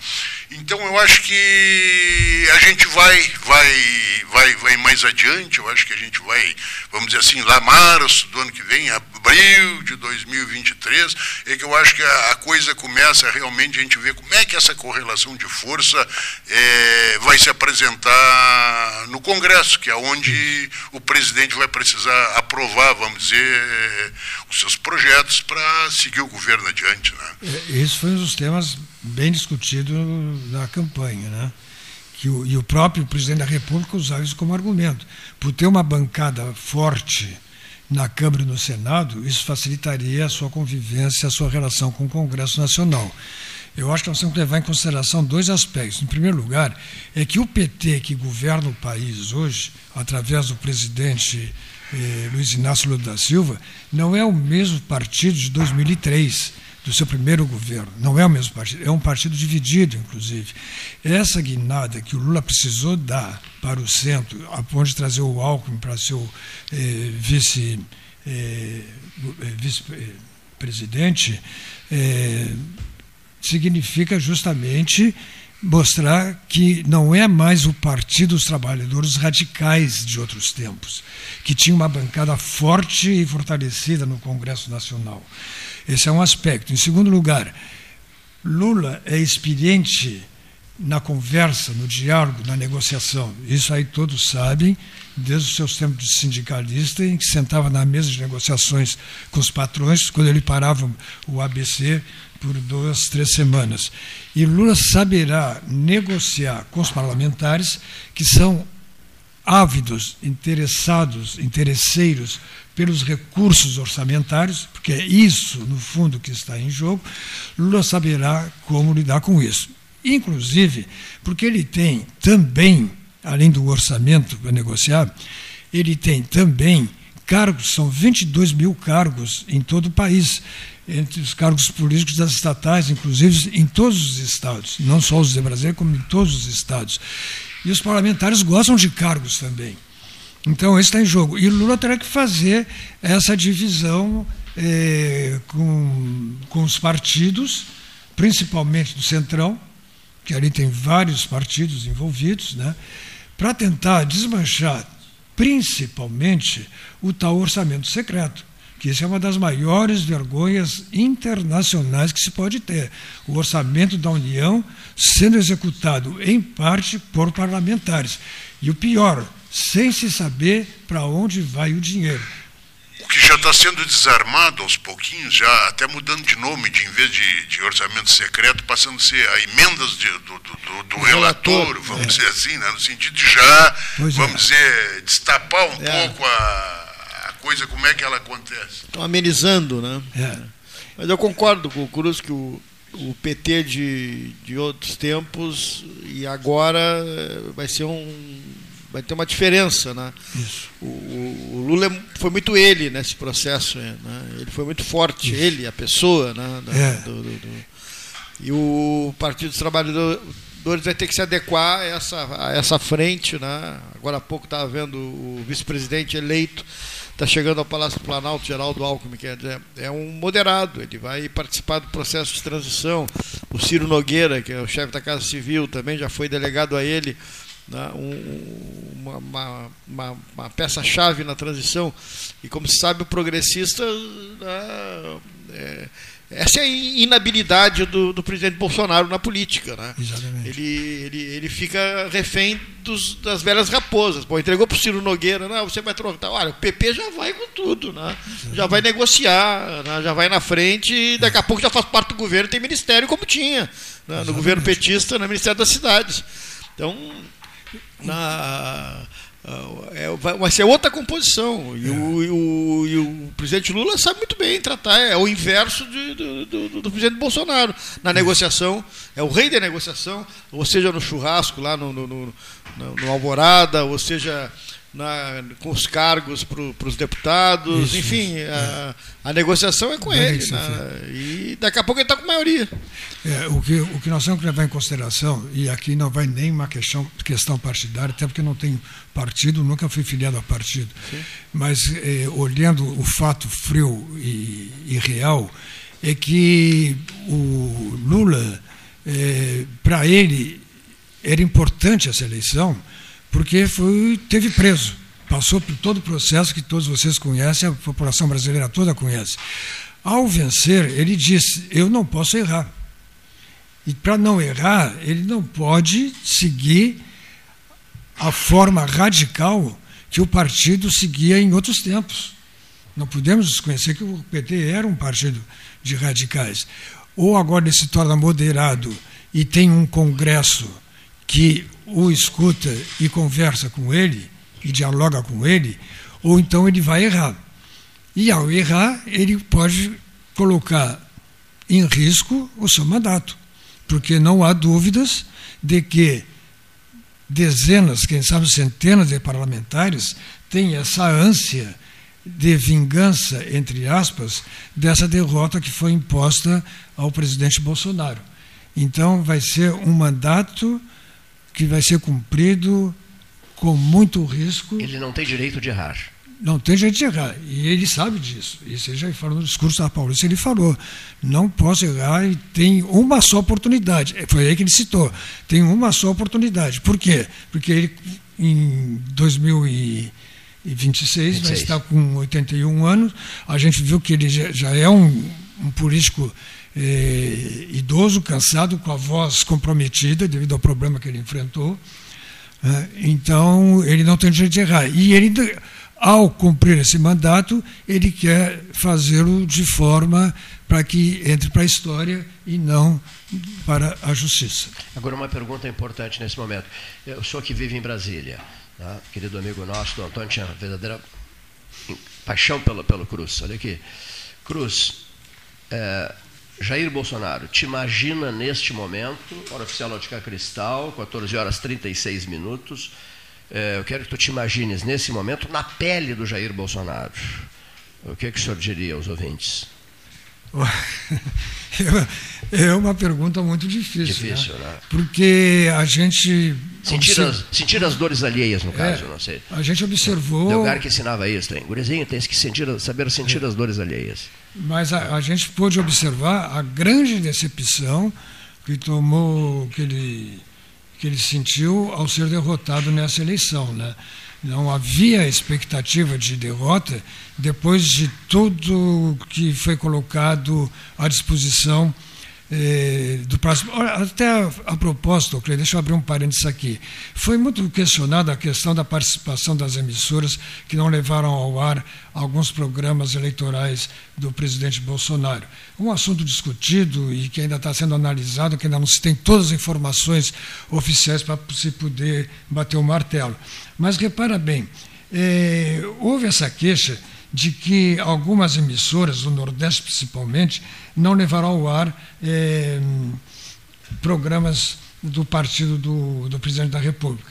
S3: Então eu acho que a gente vai, vai, vai, vai mais adiante, eu acho que a gente vai, vamos dizer assim, lá março do ano que vem, abril de 2023, é que eu acho que a, a coisa começa realmente a gente ver como é que essa correlação de força é, vai se apresentar no Congresso, que é onde o presidente vai precisar aprovar, vamos dizer, os seus projetos para seguir o governo adiante. Né?
S5: É, esse foi um dos temas bem discutido na campanha, né? Que o, e o próprio presidente da República usava isso como argumento. Por ter uma bancada forte na Câmara e no Senado, isso facilitaria a sua convivência, a sua relação com o Congresso Nacional. Eu acho que nós temos que levar em consideração dois aspectos. Em primeiro lugar, é que o PT que governa o país hoje, através do presidente eh, Luiz Inácio Lula da Silva, não é o mesmo partido de 2003 do seu primeiro governo. Não é o mesmo partido, é um partido dividido, inclusive. Essa guinada que o Lula precisou dar para o centro, a ponto de trazer o Alckmin para ser o eh, vice, eh, eh vice-presidente, eh, significa justamente mostrar que não é mais o Partido dos Trabalhadores radicais de outros tempos, que tinha uma bancada forte e fortalecida no Congresso Nacional. Esse é um aspecto. Em segundo lugar, Lula é experiente na conversa, no diálogo, na negociação. Isso aí todos sabem, desde os seus tempos de sindicalista, em que sentava na mesa de negociações com os patrões, quando ele parava o ABC por duas, três semanas. E Lula saberá negociar com os parlamentares que são ávidos, interessados, interesseiros pelos recursos orçamentários, porque é isso, no fundo, que está em jogo, Lula saberá como lidar com isso. Inclusive, porque ele tem também, além do orçamento para negociar, ele tem também cargos, são 22 mil cargos em todo o país, entre os cargos políticos das estatais, inclusive em todos os estados, não só os de Brasília, como em todos os estados. E os parlamentares gostam de cargos também. Então, isso está em jogo. E Lula terá que fazer essa divisão é, com, com os partidos, principalmente do Centrão, que ali tem vários partidos envolvidos, né, para tentar desmanchar principalmente o tal orçamento secreto, que isso é uma das maiores vergonhas internacionais que se pode ter. O orçamento da União sendo executado em parte por parlamentares. E o pior, sem se saber para onde vai o dinheiro
S3: que já está sendo desarmado aos pouquinhos, já até mudando de nome, de em vez de, de orçamento secreto, passando a ser a emendas de, do, do, do relator, relator, vamos é. dizer assim, né? no sentido de já, pois é. vamos é. dizer, destapar um é. pouco a, coisa, como é que ela acontece.
S2: Estão amenizando, né? É. Mas eu concordo com o Cruz que o, o PT de, de outros tempos e agora vai ser um vai ter uma diferença, né? O, o, Lula foi muito ele nesse processo, né? Ele foi muito forte, Isso. ele, a pessoa, né? é. do, do, do, e o Partido dos Trabalhadores vai ter que se adequar a essa, a essa frente, né? Agora há pouco estava vendo o vice-presidente eleito está chegando ao Palácio do Planalto, Geraldo Alckmin, dizer, é um moderado, ele vai participar do processo de transição. O Ciro Nogueira, que é o chefe da Casa Civil, também já foi delegado a ele né, um, uma, uma, uma, uma peça-chave na transição. E como se sabe, o progressista. Né, é, essa é a inabilidade do, do, presidente Bolsonaro na política. Né?
S5: Exatamente.
S2: Ele, ele, ele fica refém dos, das velhas raposas. Bom, entregou para o Ciro Nogueira, não, você vai trocar. Olha, o PP já vai com tudo, né? já vai negociar, né? já vai na frente e daqui a pouco já faz parte do governo tem ministério como tinha. Né? No governo petista, no Ministério das Cidades. Então, na é, vai ser outra composição. E, é. o, e, o, e, o, presidente Lula sabe muito bem tratar, é o inverso de, do, do, do, presidente Bolsonaro. Na negociação, é o rei da negociação, ou seja, no churrasco lá no, no, no, no Alvorada, ou seja, na, com os cargos para os deputados, isso, enfim, isso, a, é. a, negociação é com ele. Né? E daqui a pouco ele está com maioria.
S5: É, o, que, o que nós temos que levar em consideração, e aqui não vai nem uma questão, questão partidária, até porque não tenho partido, nunca fui filiado a partido, Sim. mas é, olhando o fato frio e, e, real, é que o Lula, é, para ele, era importante essa eleição porque foi, teve preso. Passou por todo o processo que todos vocês conhecem, a população brasileira toda conhece. Ao vencer, ele disse: Eu não posso errar. E para não errar, ele não pode seguir a forma radical que o partido seguia em outros tempos. Não podemos desconhecer que o PT era um partido de radicais. Ou agora ele se torna moderado e tem um congresso que o escuta e conversa com ele, e dialoga com ele, ou então ele vai errar. E ao errar, ele pode colocar em risco o seu mandato, porque não há dúvidas de que dezenas, quem sabe centenas de parlamentares têm essa ânsia de vingança, entre aspas, dessa derrota que foi imposta ao presidente Bolsonaro. Então, vai ser um mandato que vai ser cumprido com muito risco.
S1: Ele não tem direito de errar.
S5: Não tem jeito de errar. E ele sabe disso. Isso ele já falou no discurso da Paulista, ele falou. Não posso errar e tem uma só oportunidade. É, foi aí que ele citou. Tem uma só oportunidade. Por quê? Porque ele, em 2026, 26. vai estar com 81 anos. A gente viu que ele já é um, um político é, idoso, cansado, com a voz comprometida devido ao problema que ele enfrentou. Né? Então, ele não tem jeito de errar. E ele, ao cumprir esse mandato, ele quer fazê-lo de forma para que entre para a história e não para a justiça.
S1: Agora, uma pergunta importante nesse momento. O senhor que vive em Brasília, tá? querido amigo nosso, o Antônio, tinha verdadeira paixão pelo, pelo Cruz. Olha aqui. Cruz, é, Jair Bolsonaro, te imagina neste momento, hora oficial Ótica Cristal, 14 horas 36 minutos. É, eu quero que tu te imagines nesse momento na pele do Jair Bolsonaro. O que, é que o senhor diria aos ouvintes? [LAUGHS]
S5: É uma pergunta muito difícil.
S1: Difícil,
S5: né?
S1: né?
S5: Porque a gente.
S1: Sentir as, sentir as dores alheias, no caso, é, não sei.
S5: A gente observou.
S1: O lugar que ensinava isso, hein? Gurizinho, tens que sentir, saber sentir é. as dores alheias.
S5: Mas a, a, gente pôde observar a grande decepção que tomou, que ele, que ele sentiu ao ser derrotado nessa eleição. Né? Não havia expectativa de derrota depois de tudo que foi colocado à disposição eh, do próximo. Até a, a propósito, Cleide, deixa eu abrir um parênteses aqui. Foi muito questionada a questão da participação das emissoras que não levaram ao ar alguns programas eleitorais do presidente Bolsonaro. Um assunto discutido e que ainda está sendo analisado, que ainda não se tem todas as informações oficiais para se poder bater o martelo. Mas repara bem, eh, houve essa queixa de que algumas emissoras, do Nordeste principalmente, não levarão ao ar eh, programas do partido do, do presidente da República.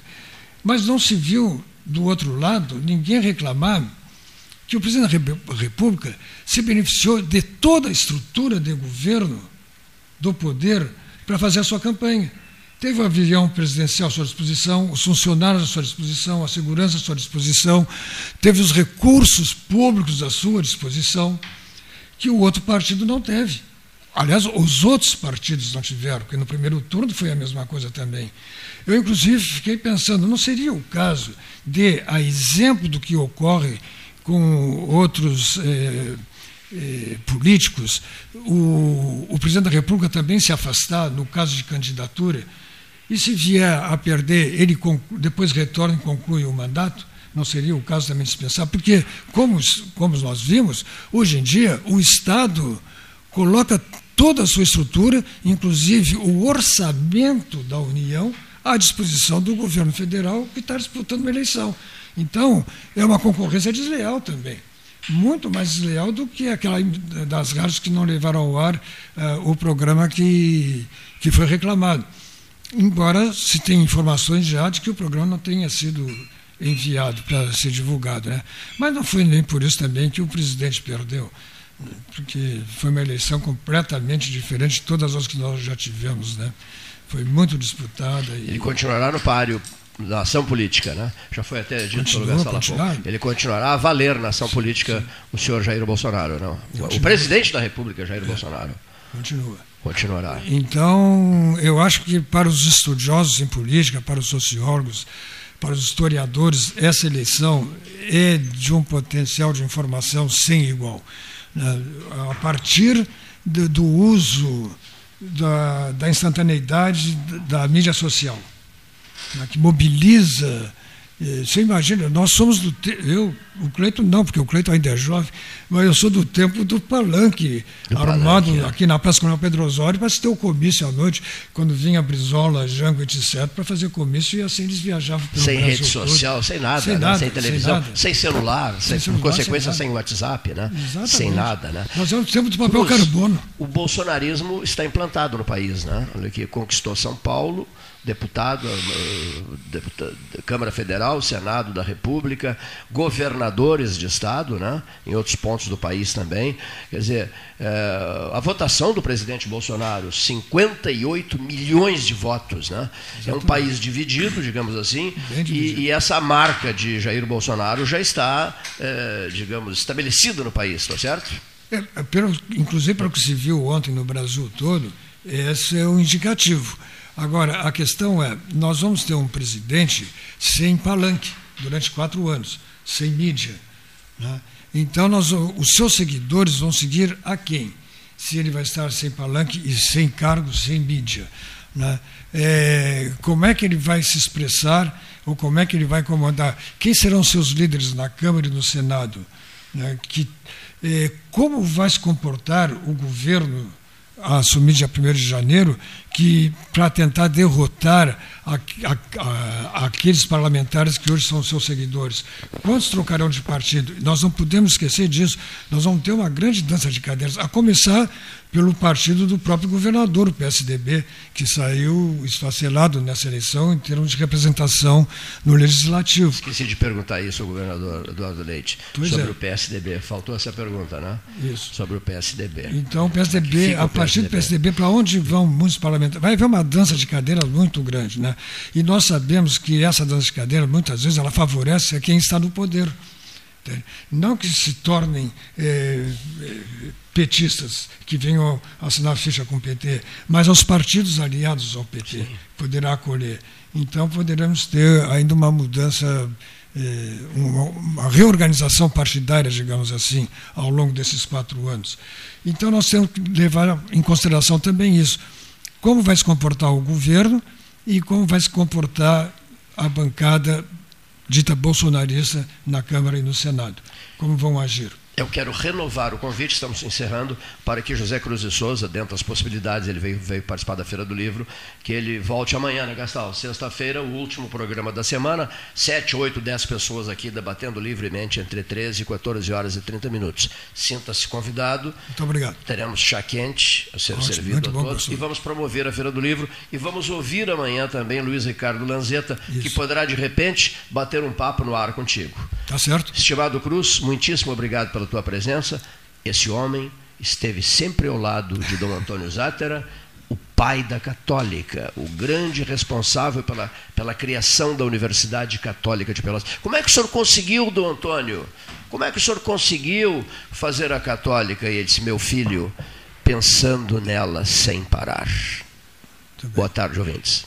S5: Mas não se viu, do outro lado, ninguém reclamar que o presidente da República se beneficiou de toda a estrutura de governo, do poder, para fazer a sua campanha. Teve o avião presidencial à sua disposição, os funcionários à sua disposição, a segurança à sua disposição, teve os recursos públicos à sua disposição, que o outro partido não teve. Aliás, os outros partidos não tiveram, porque no primeiro turno foi a mesma coisa também. Eu, inclusive, fiquei pensando, não seria o caso de, a exemplo do que ocorre com outros. Eh, eh, políticos, o, o, presidente da República também se afastar no caso de candidatura e se vier a perder, ele depois retorna e conclui o mandato? Não seria o caso também de se pensar? Porque, como, como nós vimos, hoje em dia o Estado coloca toda a sua estrutura, inclusive o orçamento da União, à disposição do governo federal que está disputando uma eleição. Então, é uma concorrência desleal também. Muito mais desleal do que aquela das rádios que não levaram ao ar uh, o programa que, que foi reclamado embora se tenha informações já de que o programa não tenha sido enviado para ser divulgado. Né? Mas não foi nem por isso também que o presidente perdeu, porque foi uma eleição completamente diferente de todas as que nós já tivemos. Né? Foi muito disputada.
S1: E... Ele continuará no páreo da ação política, né? Já foi até dito Continua, pelo Gastão Ele continuará a valer na ação política sim. o senhor Jair Bolsonaro, não? Continua. O presidente da República, Jair é. Bolsonaro.
S5: Continua.
S1: Continuará.
S5: Então, eu acho que para os estudiosos em política, para os sociólogos, para os historiadores, essa eleição é de um potencial de informação sem igual. Né? A partir do uso da, da instantaneidade da mídia social, né? que mobiliza você imagina, nós somos do tempo. Eu, o Cleito não, porque o Cleito ainda é jovem, mas eu sou do tempo do palanque, do armado palanque, é. aqui na Praça Coronel Pedro Osório, para se ter o comício à noite, quando vinha Brizola, Jango, etc., para fazer comício, e assim eles viajavam
S1: pelo Sem Brasil rede social, todo. sem nada, sem, né? nada, sem televisão, sem, sem celular, sem, sem celular, por consequência, sem, WhatsApp, né?
S5: Exatamente.
S1: Sem nada, né?
S5: Nós é o tempo do papel carbono.
S1: O bolsonarismo está implantado no país, né? Olha aqui, conquistou São Paulo deputado, eh, deputado, Câmara Federal, Senado da República, governadores de Estado, né, em outros pontos do país também. Quer dizer, é, a votação do presidente Bolsonaro, 58 milhões de votos. Né, é um país dividido, digamos assim, e, e, essa marca de Jair Bolsonaro já está, é, digamos, estabelecida no país, está certo?
S5: É, pelo, inclusive, para o que se viu ontem no Brasil todo, esse é o indicativo. Agora, a questão é: nós vamos ter um presidente sem palanque durante quatro anos, sem mídia. Né? Então, nós, os seus seguidores vão seguir a quem? se ele vai estar sem palanque e sem cargo, sem mídia. Né? É, como é que ele vai se expressar ou como é que ele vai comandar? Quem serão seus líderes na Câmara e no Senado? Né? Que, é, como vai se comportar o governo assumir dia 1 de janeiro, que para tentar derrotar a, a, a, aqueles parlamentares que hoje são seus seguidores. Quantos trocarão de partido? Nós não podemos esquecer disso. Nós vamos ter uma grande dança de cadeiras, a começar pelo partido do próprio governador, o PSDB, que saiu esfacelado nessa eleição em termos de representação no Legislativo.
S1: Esqueci de perguntar isso ao governador Eduardo Leite, pois sobre é. o PSDB. Faltou essa pergunta, né?
S5: Isso.
S1: Sobre o PSDB.
S5: Então, o PSDB, a partir do PSDB, para onde vão muitos parlamentares? Vai haver uma dança de cadeiras muito grande, né? E nós sabemos que essa dança de cadeiras, muitas vezes, ela favorece quem está no poder. Não que se tornem é, petistas que venham assinar ficha com o PT, mas aos partidos aliados ao PT, Sim. poderá acolher. Então poderemos ter ainda uma mudança, é, uma, uma reorganização partidária, digamos assim, ao longo desses quatro anos. Então nós temos que levar em consideração também isso. Como vai se comportar o governo e como vai se comportar a bancada dita bolsonarista na Câmara e no Senado. Como vão agir?
S1: Eu quero renovar o convite, estamos encerrando, para que José Cruz de Souza, dentro das possibilidades, ele veio, veio participar da Feira do Livro, que ele volte amanhã, né, Gastal? Sexta-feira, o último programa da semana, 7, 8, 10 pessoas aqui debatendo livremente entre 13 e 14 horas e 30 minutos. Sinta-se convidado.
S5: Muito obrigado.
S1: Teremos chá quente a ser Ótimo, servido a bom, todos. E vamos promover a Feira do Livro e vamos ouvir amanhã também Luiz Ricardo Lanzetta, Isso. que poderá, de repente, bater um papo no ar contigo.
S5: Tá certo.
S1: Estimado Cruz, muitíssimo obrigado pela tua presença. Esse homem esteve sempre ao lado de Dom Antônio Zátera, o pai da Católica, o grande responsável pela, pela criação da Universidade Católica de Pelotas. Como é que o senhor conseguiu, Dom Antônio? Como é que o senhor conseguiu fazer a Católica? E ele disse: Meu filho, pensando nela sem parar. Boa tarde, ouvintes.